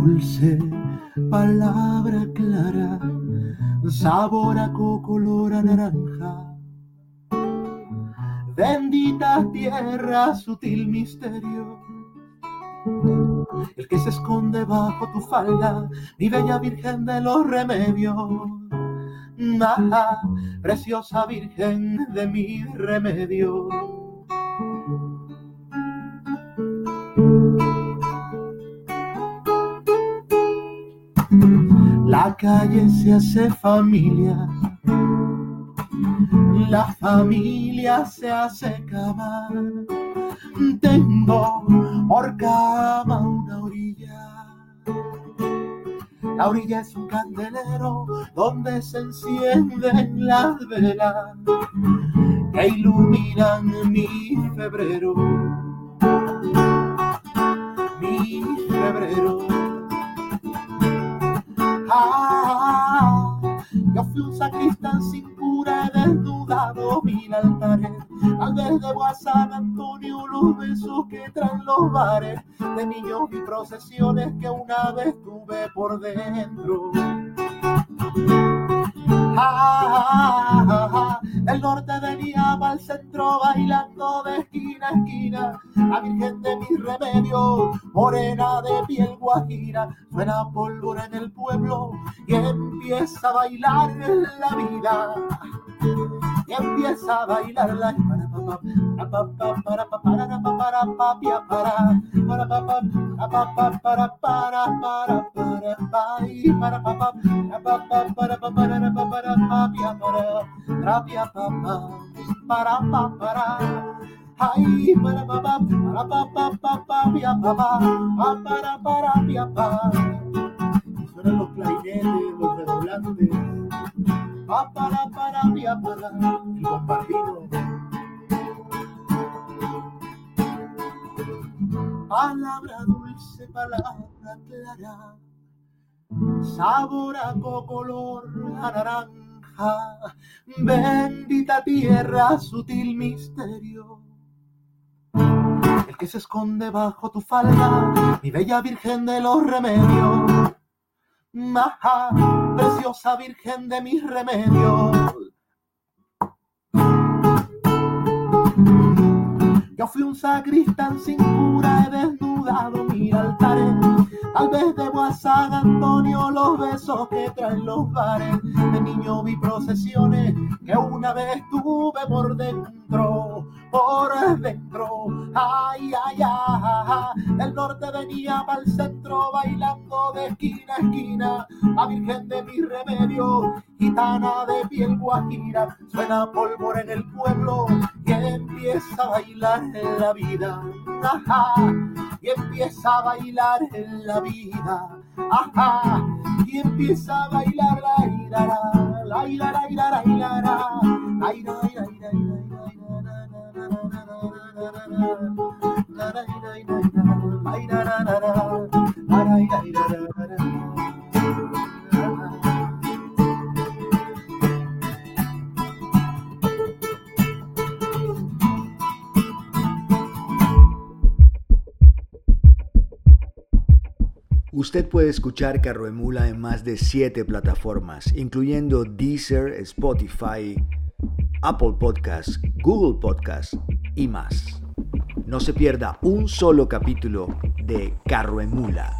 Dulce, palabra clara, sabor a coco, a naranja. Bendita tierra, sutil misterio, el que se esconde bajo tu falda, mi bella virgen de los remedios. Ah, preciosa virgen de mi remedio. Calle se hace familia, la familia se hace cama. Tengo por cama una orilla. La orilla es un candelero donde se encienden las velas que iluminan mi febrero. Mi febrero. Yo fui un sacristán sin cura, desnudado mil altares. Al ver de San Antonio los besos que traen los bares, de niños y procesiones que una vez tuve por dentro. Ah, el norte venía al centro bailando de esquina a esquina. La virgen de mis remedios, morena de piel guajira, suena pólvora en el pueblo y empieza a bailar en la vida y empieza a bailar la Ay, para papá, para papá, papá, pia, papá, para para pia, pa. Suenan los clarinetes, los redoblantes, para para pia, para. Clara sabor a color a naranja, bendita tierra, sutil misterio. El que se esconde bajo tu falda, mi bella virgen de los remedios. Maja, preciosa virgen de mis remedios. Yo fui un sacristán sin cura, he desnudado mi altar Tal vez debo a San Antonio los besos que traen los bares. De niño vi procesiones que una vez tuve por dentro, por dentro. Ay, ay, ay. El norte venía para el centro bailando de esquina a esquina. La virgen de mi remedio, gitana de piel guajira. Suena pólvora en el pueblo y empieza a bailar en la vida. Ajá, y empieza a bailar en la vida ajá, y empieza a bailar la ira, la ira, la ira, la ira, la ira, la ira, Usted puede escuchar Carroemula en más de 7 plataformas, incluyendo Deezer, Spotify, Apple Podcasts, Google Podcasts y más. No se pierda un solo capítulo de Carroemula.